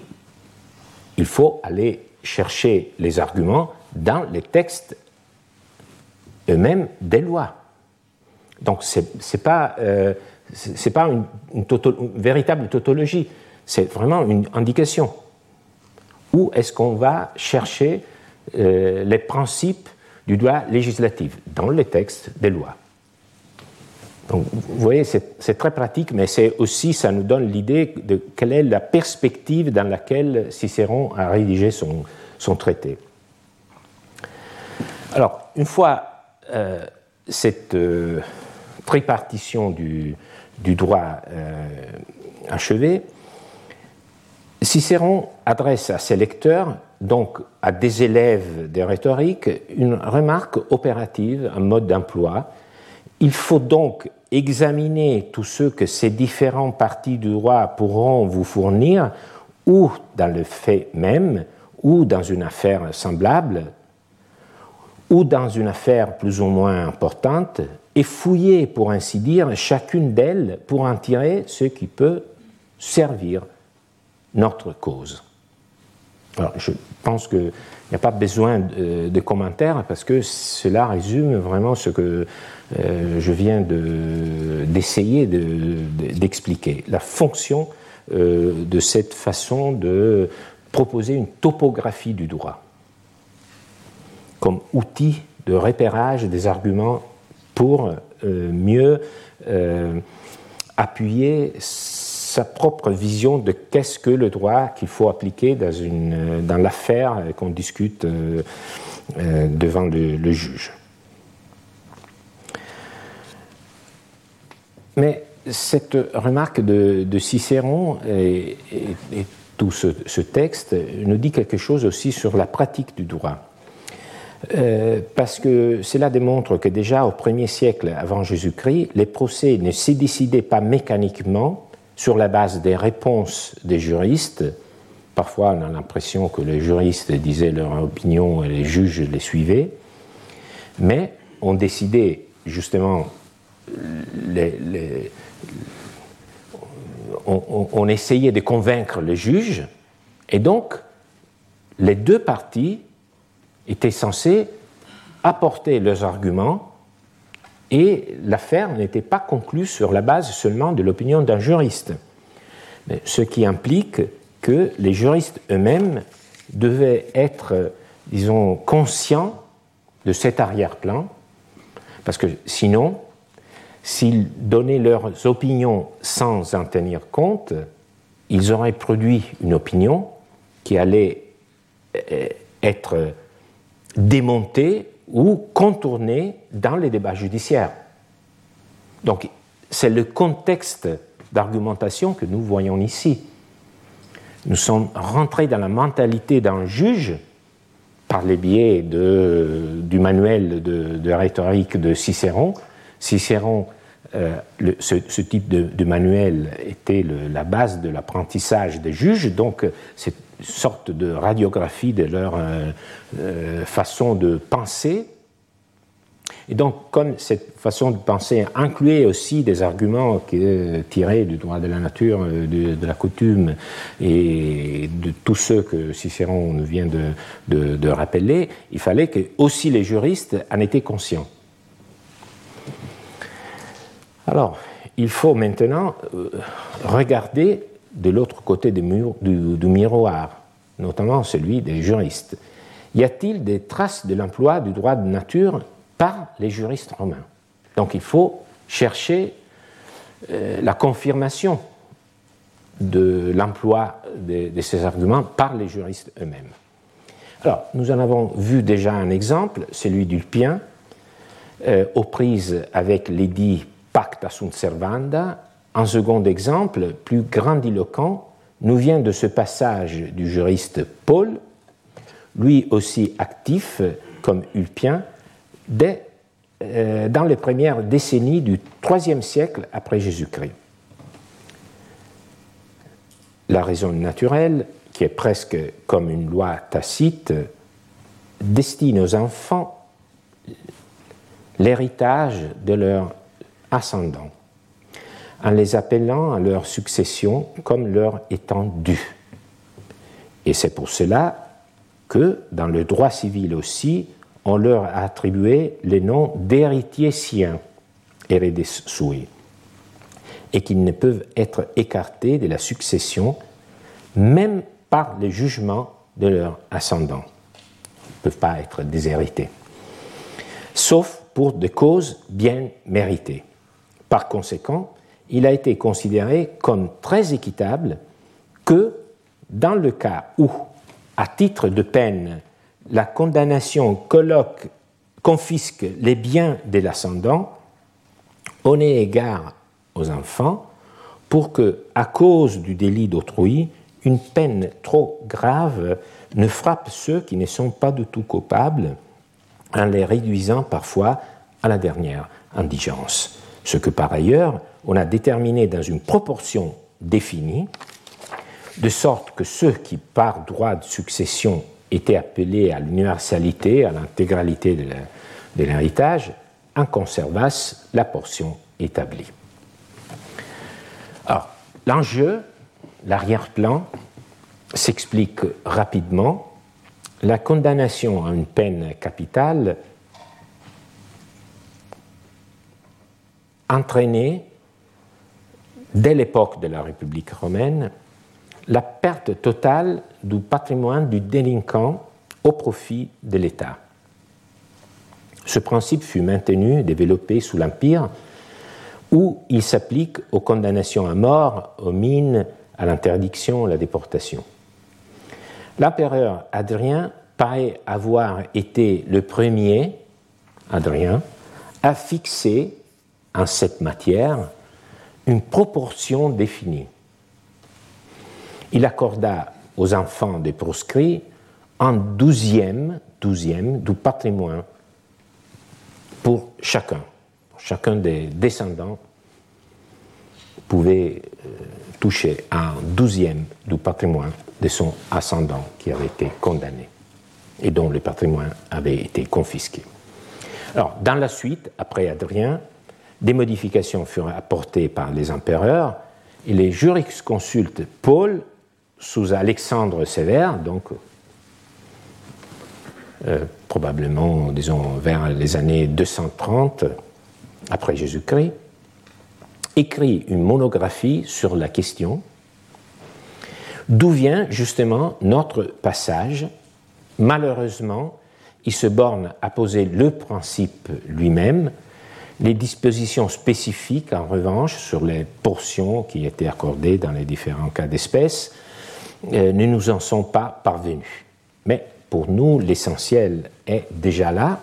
il faut aller chercher les arguments dans les textes eux-mêmes des lois. Donc ce n'est pas, euh, pas une, véritable tautologie, c'est vraiment une indication. Où est-ce qu'on va chercher euh, les principes du droit législatif Dans les textes des lois? Vous voyez, c'est très pratique, mais c'est aussi, ça nous donne l'idée de quelle est la perspective dans laquelle Cicéron a rédigé son, traité. Alors, une fois euh, cette euh, tripartition du, droit achevé, Cicéron adresse à ses lecteurs, donc à des élèves de rhétorique, une remarque opérative, un mode d'emploi. Il faut donc examiner tout ce que ces différents parties du droit pourront vous fournir, ou dans le fait même, ou dans une affaire semblable, ou dans une affaire plus ou moins importante, et fouiller, pour ainsi dire, chacune d'elles pour en tirer ce qui peut servir notre cause. Alors, je pense qu'il n'y a pas besoin de, commentaires parce que cela résume vraiment ce que euh, je viens d'essayer d'expliquer. La fonction euh, de cette façon de proposer une topographie du droit comme outil de repérage des arguments pour euh, mieux appuyer sa propre vision de qu'est-ce que le droit qu'il faut appliquer dans, l'affaire qu'on discute euh, euh, devant le, juge. Mais cette remarque de, Cicéron et, tout ce, texte nous dit quelque chose aussi sur la pratique du droit. Euh, parce que cela démontre que déjà au premier siècle avant Jésus-Christ, les procès ne s'y décidaient pas mécaniquement, sur la base des réponses des juristes. Parfois, on a l'impression que les juristes disaient leur opinion et les juges les suivaient, mais on décidait justement, on, essayait de convaincre les juges, et donc les deux parties étaient censées apporter leurs arguments et l'affaire n'était pas conclue sur la base seulement de l'opinion d'un juriste, ce qui implique que les juristes eux-mêmes devaient être, disons, conscients de cet arrière-plan, parce que sinon, s'ils donnaient leurs opinions sans en tenir compte, ils auraient produit une opinion qui allait euh, être démontée ou contourner dans les débats judiciaires. Donc, c'est le contexte d'argumentation que nous voyons ici. Nous sommes rentrés dans la mentalité d'un juge par les biais du manuel de, rhétorique de Cicéron. Cicéron, euh, ce, type de, manuel était la base de l'apprentissage des juges, donc c'est sorte de radiographie de leur euh, euh, façon de penser. Et donc, comme cette façon de penser incluait aussi des arguments tirés du droit de la nature, euh, de, la coutume et de tous ceux que Cicéron vient de, de rappeler, il fallait que aussi les juristes en étaient conscients. Alors, il faut maintenant regarder de l'autre côté du, miroir, notamment celui des juristes. Y a-t-il des traces de l'emploi du droit de nature par les juristes romains? Donc il faut chercher euh, la confirmation de l'emploi de, ces arguments par les juristes eux-mêmes. Alors, nous en avons vu déjà un exemple, celui d'Ulpien, euh, aux prises avec l'édit Pacta sunt servanda, un second exemple, plus grandiloquent, nous vient de ce passage du juriste Paul, lui aussi actif comme Ulpien, euh, dans les premières décennies du IIIe siècle après Jésus-Christ. La raison naturelle, qui est presque comme une loi tacite, destine aux enfants l'héritage de leur ascendant en les appelant à leur succession comme leur étant dû. Et c'est pour cela que, dans le droit civil aussi, on leur a attribué les noms d'héritiers siens, heredes sui, et qu'ils ne peuvent être écartés de la succession même par les jugements de leur ascendant. Ils ne peuvent pas être déshérités, sauf pour des causes bien méritées. Par conséquent, il a été considéré comme très équitable que dans le cas où, à titre de peine, la condamnation colloque, confisque les biens de l'ascendant, on est égard aux enfants pour que, à cause du délit d'autrui, une peine trop grave ne frappe ceux qui ne sont pas du tout coupables en les réduisant parfois à la dernière indigence. Ce que par ailleurs on a déterminé dans une proportion définie, de sorte que ceux qui par droit de succession étaient appelés à l'universalité, à l'intégralité de l'héritage, en conservassent la portion établie. Alors, l'enjeu, l'arrière-plan, s'explique rapidement. La condamnation à une peine capitale entraînait, dès l'époque de la République romaine, la perte totale du patrimoine du délinquant au profit de l'État. Ce principe fut maintenu, développé sous l'Empire, où il s'applique aux condamnations à mort, aux mines, à l'interdiction, à la déportation. L'empereur Adrien paraît avoir été le premier, Adrien, à fixer en cette matière une proportion définie. Il accorda aux enfants des proscrits un douzième, douzième du patrimoine pour chacun. Chacun des descendants pouvait euh, toucher un douzième du patrimoine de son ascendant qui avait été condamné et dont le patrimoine avait été confisqué. Alors, dans la suite, après Adrien, des modifications furent apportées par les empereurs et les jurisconsultes Paul sous Alexandre Sévère, donc euh, probablement, disons, vers les années 230 après Jésus-Christ, écrit une monographie sur la question, d'où vient justement notre passage. Malheureusement, il se borne à poser le principe lui-même, les dispositions spécifiques, en revanche, sur les portions qui étaient accordées dans les différents cas d'espèces, euh, ne nous en sont pas parvenus. Mais pour nous, l'essentiel est déjà là,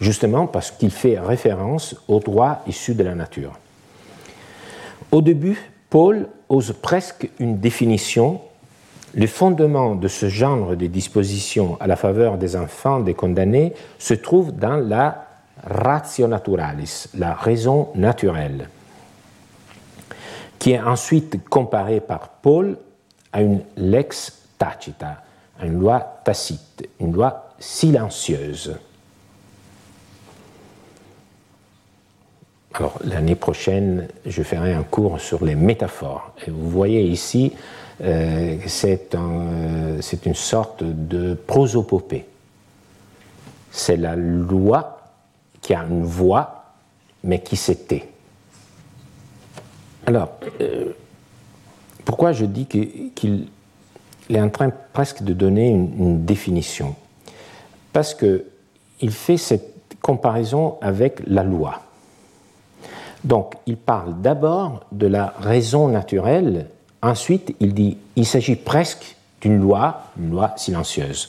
justement parce qu'il fait référence aux droits issus de la nature. Au début, Paul ose presque une définition. Le fondement de ce genre de dispositions à la faveur des enfants des condamnés se trouve dans la ratio naturalis, la raison naturelle, qui est ensuite comparée par Paul à une lex tacita, à une loi tacite, une loi silencieuse. Alors, l'année prochaine, je ferai un cours sur les métaphores. Et vous voyez ici, euh, c'est un, une sorte de prosopopée. C'est la loi qui a une voix, mais qui se tait. Alors, euh, pourquoi je dis qu'il est en train presque de donner une, définition? Parce qu'il fait cette comparaison avec la loi. Donc, il parle d'abord de la raison naturelle, ensuite il dit il s'agit presque d'une loi, une loi silencieuse.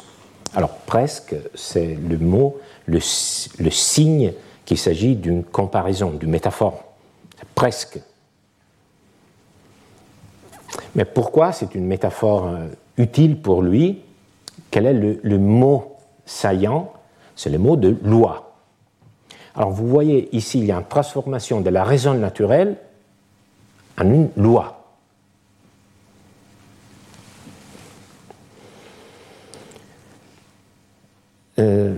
Alors, presque, c'est le mot le, signe qu'il s'agit d'une comparaison, d'une métaphore. Presque. Mais pourquoi c'est une métaphore euh, utile pour lui? Quel est le, mot saillant? C'est le mot de loi. Alors vous voyez ici, il y a une transformation de la raison naturelle en une loi. Euh,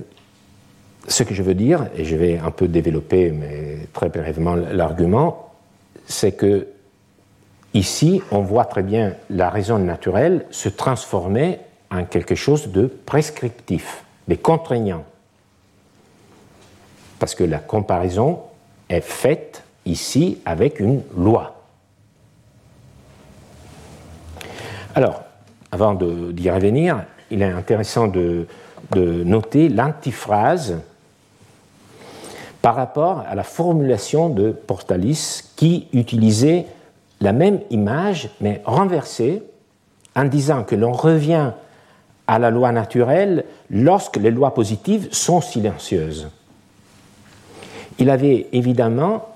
ce que je veux dire, et je vais un peu développer mais très brièvement l'argument, c'est que ici, on voit très bien la raison naturelle se transformer en quelque chose de prescriptif, de contraignant. Parce que la comparaison est faite ici avec une loi. Alors, avant d'y revenir, il est intéressant de, de noter l'antiphrase par rapport à la formulation de Portalis qui utilisait la même image mais renversée en disant que l'on revient à la loi naturelle lorsque les lois positives sont silencieuses. Il avait évidemment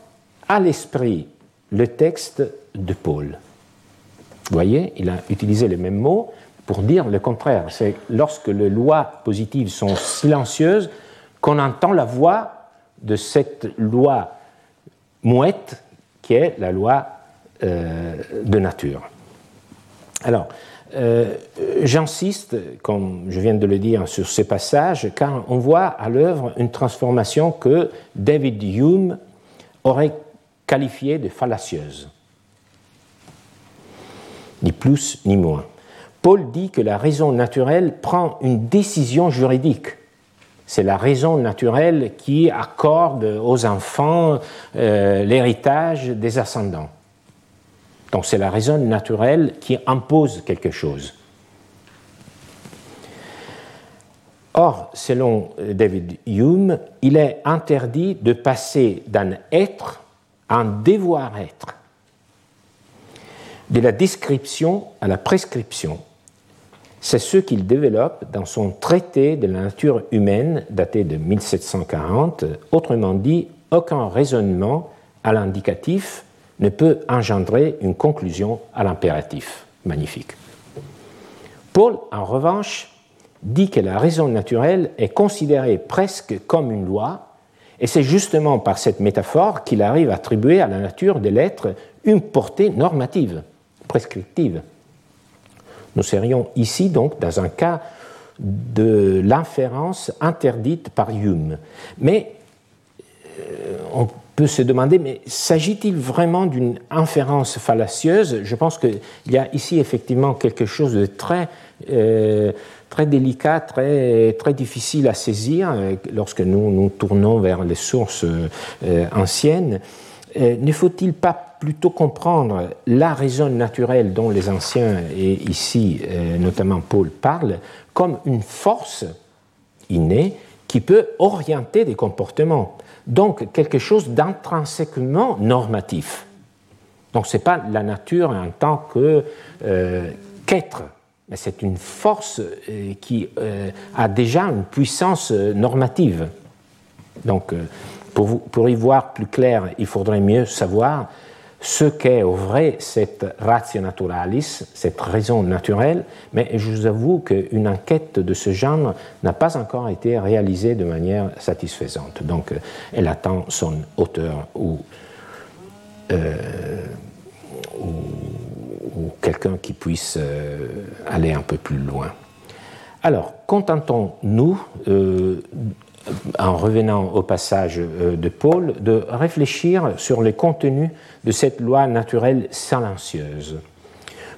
à l'esprit le texte de Paul. Vous voyez, il a utilisé les mêmes mots pour dire le contraire. C'est lorsque les lois positives sont silencieuses qu'on entend la voix de cette loi mouette qui est la loi euh, de nature. Alors, euh, j'insiste, comme je viens de le dire, sur ces passages, car on voit à l'œuvre une transformation que David Hume aurait qualifiée de fallacieuse. Ni plus ni moins. Paul dit que la raison naturelle prend une décision juridique. C'est la raison naturelle qui accorde aux enfants euh, l'héritage des ascendants. Donc c'est la raison naturelle qui impose quelque chose. Or, selon David Hume, il est interdit de passer d'un être à un devoir-être, de la description à la prescription. C'est ce qu'il développe dans son traité de la nature humaine daté de 1740, autrement dit, aucun raisonnement à l'indicatif ne peut engendrer une conclusion à l'impératif. Magnifique. Paul, en revanche, dit que la raison naturelle est considérée presque comme une loi, et c'est justement par cette métaphore qu'il arrive à attribuer à la nature de l'être une portée normative, prescriptive. Nous serions ici donc dans un cas de l'inférence interdite par Hume. Mais euh, on peut se demander, mais s'agit-il vraiment d'une inférence fallacieuse? Je pense qu'il y a ici effectivement quelque chose de très, euh, très délicat, très, très difficile à saisir euh, lorsque nous nous tournons vers les sources anciennes. Ne faut-il pas plutôt comprendre la raison naturelle dont les anciens, et ici notamment Paul, parlent, comme une force innée qui peut orienter des comportements donc quelque chose d'intrinsèquement normatif. Donc ce n'est pas la nature en tant que euh, qu'être, mais c'est une force euh, qui euh, a déjà une puissance normative. Donc pour, y voir plus clair, il faudrait mieux savoir ce qu'est au vrai cette ratio naturalis, cette raison naturelle, mais je vous avoue qu'une enquête de ce genre n'a pas encore été réalisée de manière satisfaisante. Donc elle attend son auteur ou, euh, quelqu'un qui puisse euh, aller un peu plus loin. Alors, contentons-nous euh, en revenant au passage euh, de Paul, de réfléchir sur les contenus de cette loi naturelle silencieuse.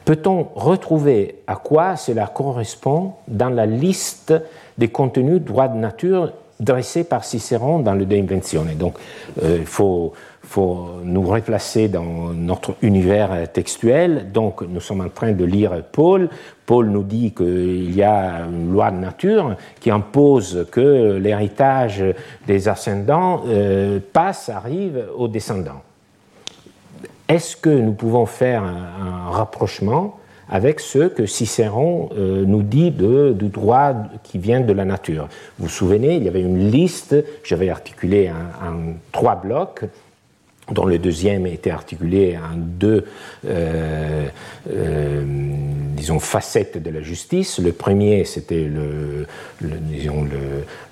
Peut-on retrouver à quoi cela correspond dans la liste des contenus droits de nature dressés par Cicéron dans le De Inventione Donc, euh, il faut faut nous replacer dans notre univers textuel. Donc, nous sommes en train de lire Paul. Paul nous dit qu'il y a une loi de nature qui impose que l'héritage des ascendants euh, passe, arrive aux descendants. Est-ce que nous pouvons faire un, rapprochement avec ce que Cicéron euh, nous dit de, du droit qui vient de la nature? Vous vous souvenez, il y avait une liste, j'avais articulé en trois blocs, dont le deuxième était articulé en deux, euh, euh, disons, facettes de la justice. Le premier, c'était le, disons,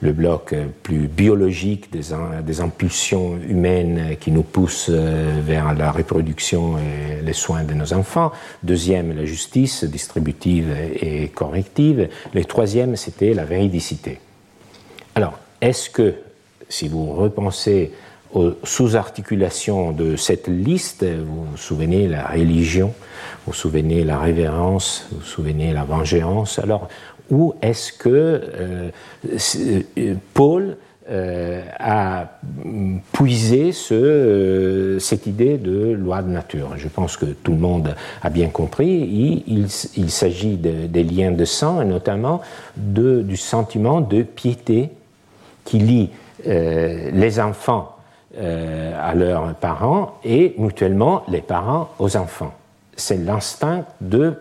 le, bloc plus biologique des, des, impulsions humaines qui nous poussent euh, vers la reproduction et les soins de nos enfants. Deuxième, la justice distributive et corrective. Le troisième, c'était la véridicité. Alors, est-ce que, si vous repensez aux sous-articulations de cette liste, vous vous souvenez la religion, vous vous souvenez la révérence, vous vous souvenez la vengeance. Alors, où est-ce que euh, euh, Paul euh, a puisé ce, cette idée de loi de nature? Je pense que tout le monde a bien compris. Il, s'agit des liens de sang et notamment du sentiment de piété qui lie les enfants à leurs parents et mutuellement les parents aux enfants. C'est l'instinct de,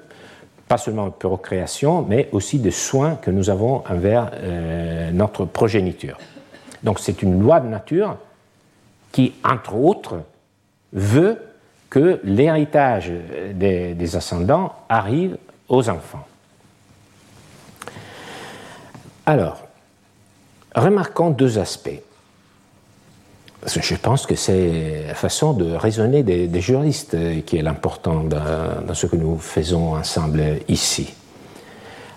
pas seulement de procréation, mais aussi de soins que nous avons envers euh, notre progéniture. Donc c'est une loi de nature qui, entre autres, veut que l'héritage des, ascendants arrive aux enfants. Alors, remarquons deux aspects. Je pense que c'est la façon de raisonner des, juristes qui est l'important dans, ce que nous faisons ensemble ici.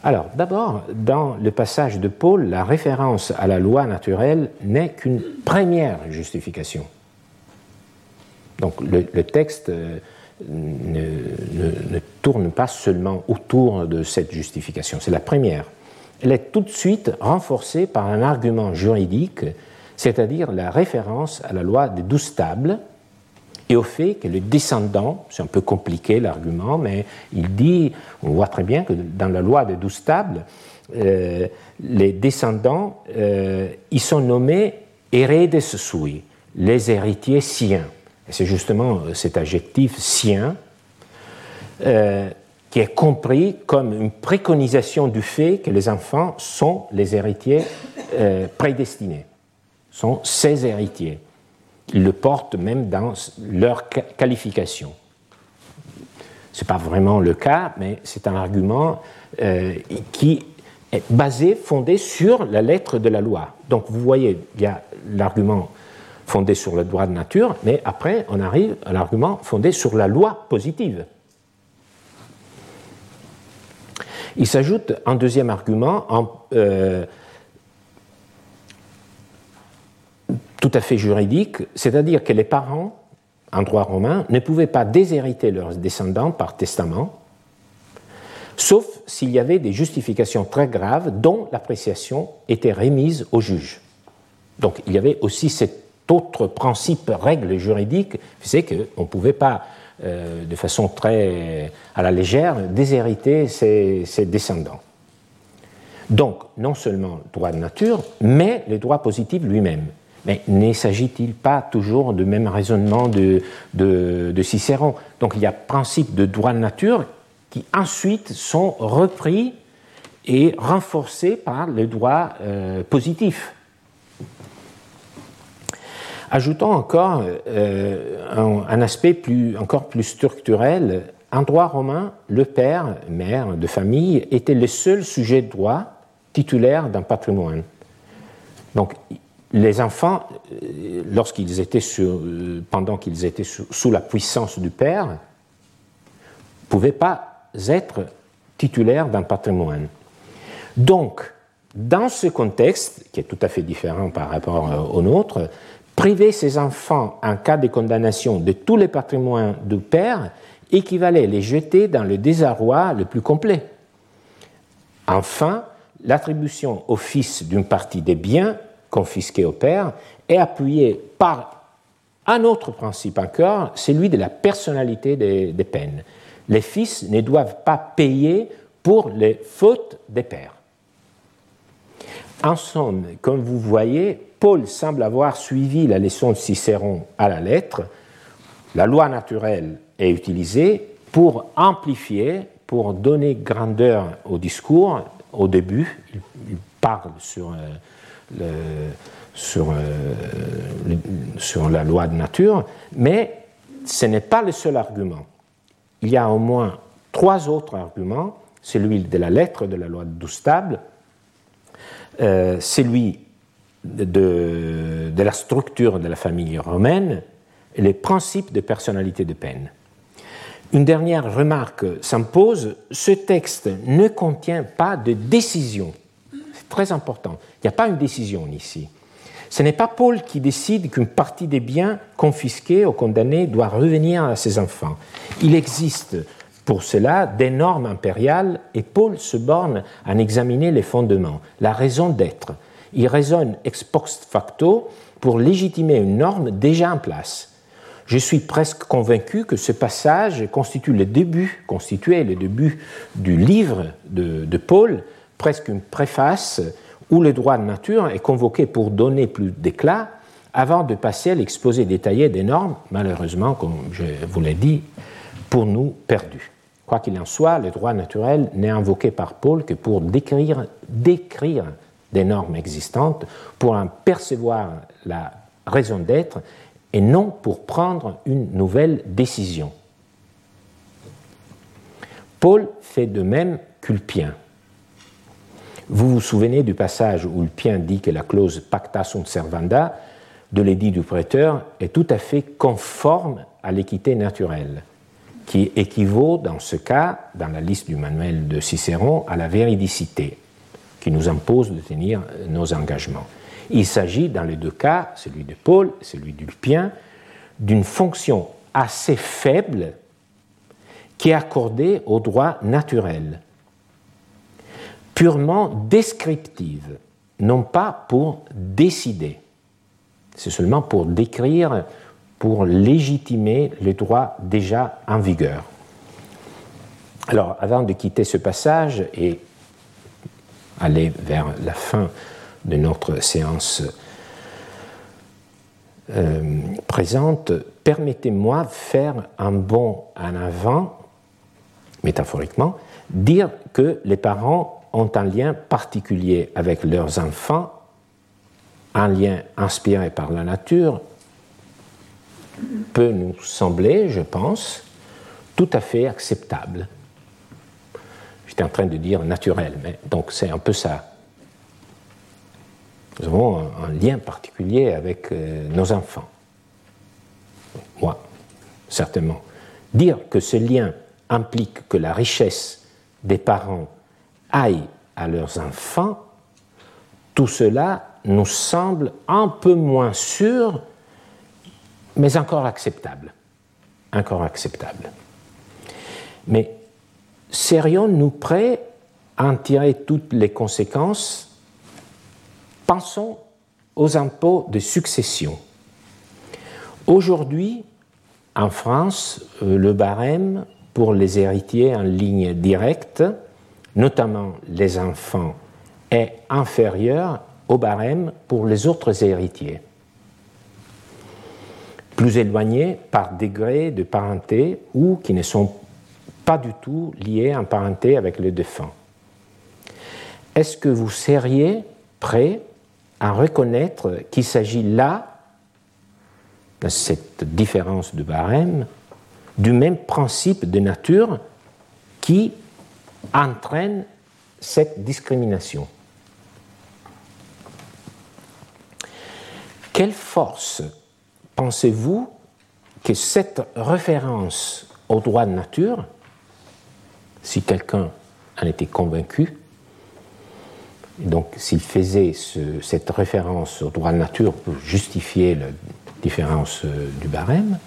Alors, d'abord, dans le passage de Paul, la référence à la loi naturelle n'est qu'une première justification. Donc, le, texte euh, ne, ne, tourne pas seulement autour de cette justification, c'est la première. Elle est tout de suite renforcée par un argument juridique c'est-à-dire la référence à la loi des douze tables et au fait que les descendants, c'est un peu compliqué l'argument, mais il dit, on voit très bien que dans la loi des douze tables, euh, les descendants, euh, ils sont nommés heredes sui, les héritiers siens. Et c'est justement cet adjectif sien euh, qui est compris comme une préconisation du fait que les enfants sont les héritiers prédestinés sont ses héritiers. Ils le portent même dans leur qualification. Ce n'est pas vraiment le cas, mais c'est un argument euh, qui est basé, fondé sur la lettre de la loi. Donc vous voyez, il y a l'argument fondé sur le droit de nature, mais après on arrive à l'argument fondé sur la loi positive. Il s'ajoute un deuxième argument en, euh, tout à fait juridique, c'est-à-dire que les parents, en droit romain, ne pouvaient pas déshériter leurs descendants par testament, sauf s'il y avait des justifications très graves dont l'appréciation était remise au juge. Donc il y avait aussi cet autre principe, règle juridique, c'est qu'on ne pouvait pas, euh, de façon très à la légère, déshériter ses, ses descendants. Donc, non seulement le droit de nature, mais le droit positif lui-même. Mais ne s'agit-il pas toujours du même raisonnement de, Cicéron? Donc il y a principes de droit de nature qui ensuite sont repris et renforcés par le droit euh, positif. Ajoutons encore euh, un, aspect encore plus structurel. En droit romain, le père, mère de famille, était le seul sujet de droit titulaire d'un patrimoine. Donc les enfants, euh, lorsqu'ils étaient euh, pendant qu'ils étaient sous, la puissance du père, ne pouvaient pas être titulaires d'un patrimoine. Donc, dans ce contexte, qui est tout à fait différent par rapport euh, au nôtre, priver ses enfants en cas de condamnation de tous les patrimoines du père équivalait à les jeter dans le désarroi le plus complet. Enfin, l'attribution au fils d'une partie des biens confisqué au père, est appuyé par un autre principe encore, celui de la personnalité des, peines. Les fils ne doivent pas payer pour les fautes des pères. En somme, comme vous voyez, Paul semble avoir suivi la leçon de Cicéron à la lettre. La loi naturelle est utilisée pour amplifier, pour donner grandeur au discours. Au début, il parle sur euh, sur, la loi de nature, mais ce n'est pas le seul argument. Il y a au moins trois autres arguments, celui de la lettre de la loi de Doustable, euh, celui de, de, la structure de la famille romaine et les principes de personnalité de peine. Une dernière remarque s'impose, ce texte ne contient pas de décision Très important. Il n'y a pas une décision ici. Ce n'est pas Paul qui décide qu'une partie des biens confisqués ou condamnés doit revenir à ses enfants. Il existe pour cela des normes impériales et Paul se borne à en examiner les fondements, la raison d'être. Il raisonne ex post facto pour légitimer une norme déjà en place. Je suis presque convaincu que ce passage constitue le début, constituait le début du livre de Paul, presque une préface où le droit de nature est convoqué pour donner plus d'éclat avant de passer à l'exposé détaillé des normes, malheureusement, comme je vous l'ai dit, pour nous perdus. Quoi qu'il en soit, le droit naturel n'est invoqué par Paul que pour décrire, décrire des normes existantes, pour en percevoir la raison d'être et non pour prendre une nouvelle décision. Paul fait de même qu'Ulpien. Vous vous souvenez du passage où Ulpien dit que la clause pacta sunt servanda de l'édit du prêteur est tout à fait conforme à l'équité naturelle, qui équivaut dans ce cas, dans la liste du manuel de Cicéron, à la véridicité, qui nous impose de tenir nos engagements. Il s'agit dans les deux cas, celui de Paul, celui d'Ulpien, d'une fonction assez faible qui est accordée au droit naturel, purement descriptive, non pas pour décider. C'est seulement pour décrire, pour légitimer les droits déjà en vigueur. Alors, avant de quitter ce passage et aller vers la fin de notre séance euh, présente, permettez-moi de faire un bond en avant, métaphoriquement, dire que les parents ont un lien particulier avec leurs enfants, un lien inspiré par la nature, peut nous sembler, je pense, tout à fait acceptable. J'étais en train de dire naturel, mais donc c'est un peu ça. Nous avons un, lien particulier avec euh, nos enfants. Moi, certainement. Dire que ce lien implique que la richesse des parents aille à leurs enfants, tout cela nous semble un peu moins sûr, mais encore acceptable. Encore acceptable. Mais serions-nous prêts à en tirer toutes les conséquences? Pensons aux impôts de succession. Aujourd'hui, en France, euh, le barème pour les héritiers en ligne directe, notamment les enfants, est inférieur au barème pour les autres héritiers. Plus éloignés par degré de parenté ou qui ne sont pas du tout liés en parenté avec le défunt. Est-ce que vous seriez prêt à reconnaître qu'il s'agit là, de cette différence de barème, du même principe de nature qui entraîne cette discrimination. Quelle force pensez-vous que cette référence au droit de nature, si quelqu'un en était convaincu, donc, s'il faisait cette référence au droit de nature pour justifier la différence euh, du barème,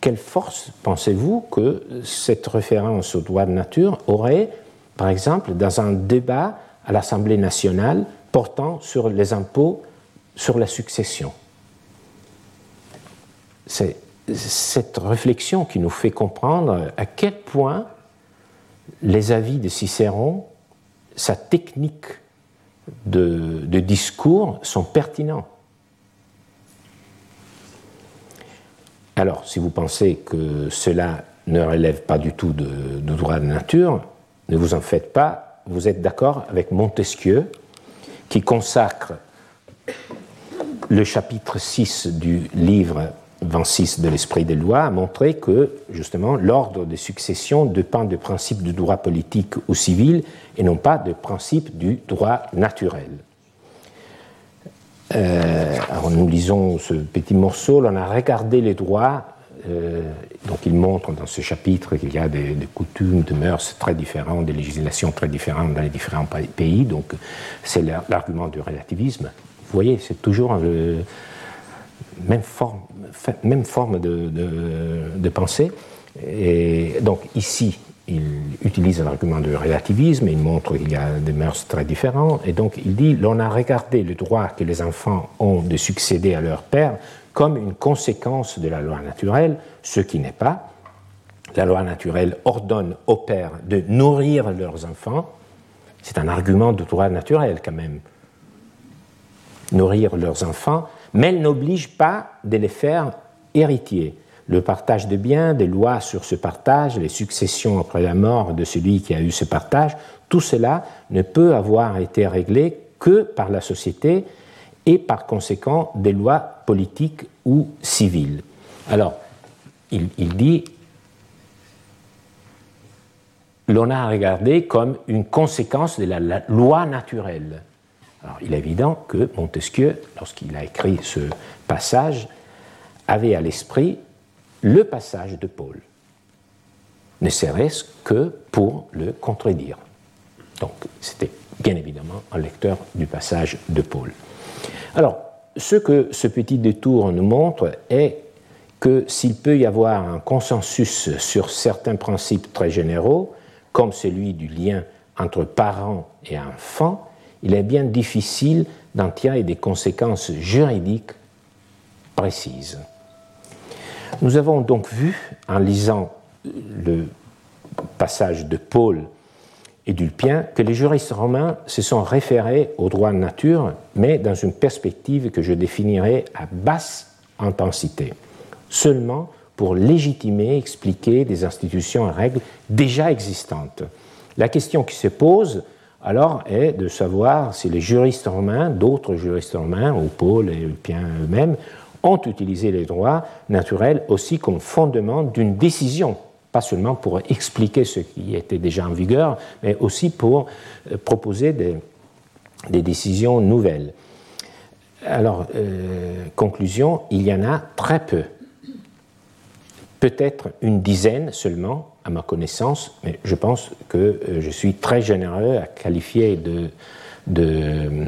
quelle force pensez-vous que cette référence au droit de nature aurait, par exemple, dans un débat à l'Assemblée nationale portant sur les impôts sur la succession? C'est cette réflexion qui nous fait comprendre à quel point les avis de Cicéron sa technique de, discours sont pertinents. Alors, si vous pensez que cela ne relève pas du tout de droit de nature, ne vous en faites pas, vous êtes d'accord avec Montesquieu, qui consacre le chapitre 6 du livre 26 de l'esprit des lois a montré que, justement, l'ordre de succession dépend du principe du droit politique ou civil et non pas du principe du droit naturel. Euh, alors nous lisons ce petit morceau, on a regardé les droits, euh, donc il montre dans ce chapitre qu'il y a des, coutumes, des mœurs très différentes, des législations très différentes dans les différents pays, donc c'est l'argument du relativisme. Vous voyez, c'est toujours le, même forme, même forme de, de, pensée. Et donc ici, il utilise l'argument du relativisme, il montre qu'il y a des mœurs très différentes, et donc il dit l'on a regardé le droit que les enfants ont de succéder à leur père comme une conséquence de la loi naturelle, ce qui n'est pas. La loi naturelle ordonne aux pères de nourrir leurs enfants. C'est un argument de droit naturel quand même. Nourrir leurs enfants, mais elle n'oblige pas de les faire héritiers. Le partage de biens, des lois sur ce partage, les successions après la mort de celui qui a eu ce partage, tout cela ne peut avoir été réglé que par la société et par conséquent des lois politiques ou civiles. Alors, il, dit, l'on a regardé comme une conséquence de la, loi naturelle. Alors, il est évident que Montesquieu, lorsqu'il a écrit ce passage, avait à l'esprit le passage de Paul, ne serait-ce que pour le contredire. Donc, c'était bien évidemment un lecteur du passage de Paul. Alors, ce que ce petit détour nous montre est que s'il peut y avoir un consensus sur certains principes très généraux, comme celui du lien entre parents et enfants, il est bien difficile d'en tirer des conséquences juridiques précises. Nous avons donc vu, en lisant le passage de Paul et d'Ulpien, que les juristes romains se sont référés au droit de nature, mais dans une perspective que je définirais à basse intensité, seulement pour légitimer, expliquer des institutions et règles déjà existantes. La question qui se pose alors est de savoir si les juristes romains, d'autres juristes romains, ou Paul et Ulpien eux-mêmes, ont utilisé les droits naturels aussi comme fondement d'une décision, pas seulement pour expliquer ce qui était déjà en vigueur, mais aussi pour euh, proposer des, décisions nouvelles. Alors, euh, conclusion, il y en a très peu. Peut-être une dizaine seulement, à ma connaissance, mais je pense que euh, je suis très généreux à qualifier de, de,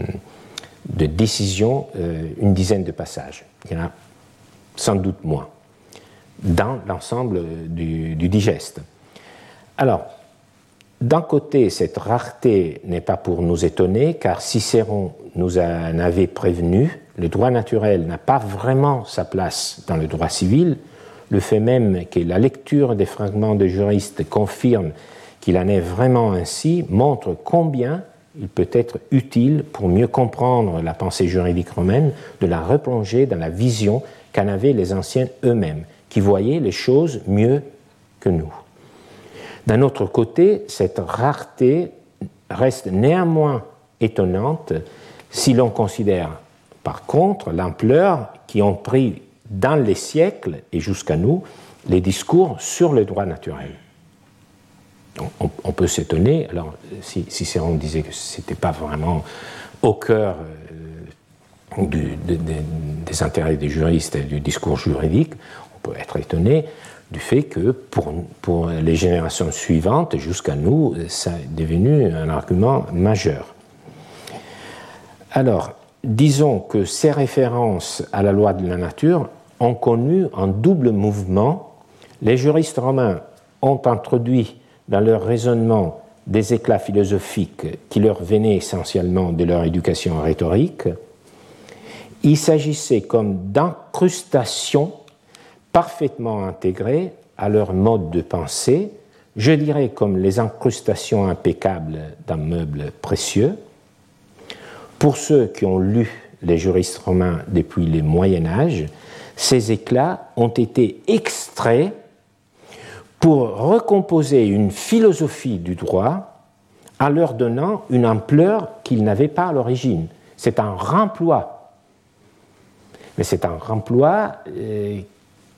de décision une dizaine de passages. Il y en a sans doute moins dans l'ensemble du, digeste. Alors, d'un côté, cette rareté n'est pas pour nous étonner, car Cicéron nous en avait prévenu, le droit naturel n'a pas vraiment sa place dans le droit civil, le fait même que la lecture des fragments de juristes confirme qu'il en est vraiment ainsi montre combien il peut être utile pour mieux comprendre la pensée juridique romaine de la replonger dans la vision qu'en avaient les anciens eux-mêmes, qui voyaient les choses mieux que nous. D'un autre côté, cette rareté reste néanmoins étonnante si l'on considère par contre l'ampleur qui ont pris dans les siècles et jusqu'à nous les discours sur le droit naturel on, peut s'étonner. Alors, si Cicéron disait que ce n'était pas vraiment au cœur euh, des intérêts des juristes et du discours juridique, on peut être étonné du fait que pour, pour les générations suivantes, jusqu'à nous, ça est devenu un argument majeur. Alors, disons que ces références à la loi de la nature ont connu un double mouvement. Les juristes romains ont introduit dans leur raisonnement des éclats philosophiques qui leur venaient essentiellement de leur éducation rhétorique, il s'agissait comme d'incrustations parfaitement intégrées à leur mode de pensée, je dirais comme les incrustations impeccables d'un meuble précieux. Pour ceux qui ont lu les juristes romains depuis le Moyen Âge, ces éclats ont été extraits pour recomposer une philosophie du droit en leur donnant une ampleur qu'ils n'avaient pas à l'origine. C'est un remploi. Mais c'est un remploi euh,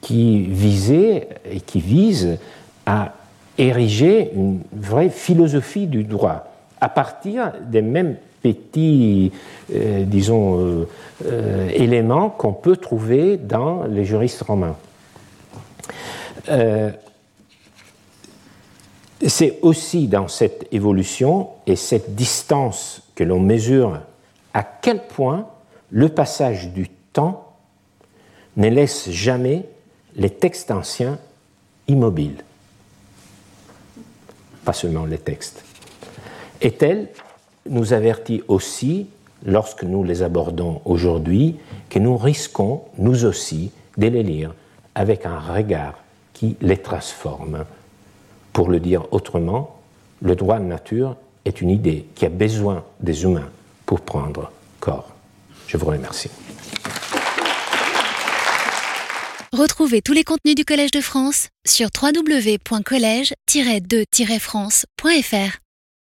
qui visait et qui vise à ériger une vraie philosophie du droit à partir des mêmes petits, euh, disons, euh, éléments qu'on peut trouver dans les juristes romains c'est aussi dans cette évolution et cette distance que l'on mesure à quel point le passage du temps ne laisse jamais les textes anciens immobiles. Pas seulement les textes. Et elle nous avertit aussi, lorsque nous les abordons aujourd'hui, que nous risquons, nous aussi, de les lire avec un regard qui les transforme pour le dire autrement, le droit de nature est une idée qui a besoin des humains pour prendre corps. Je vous remercie. Retrouvez tous les contenus du Collège de France sur www.colège-2-france.fr.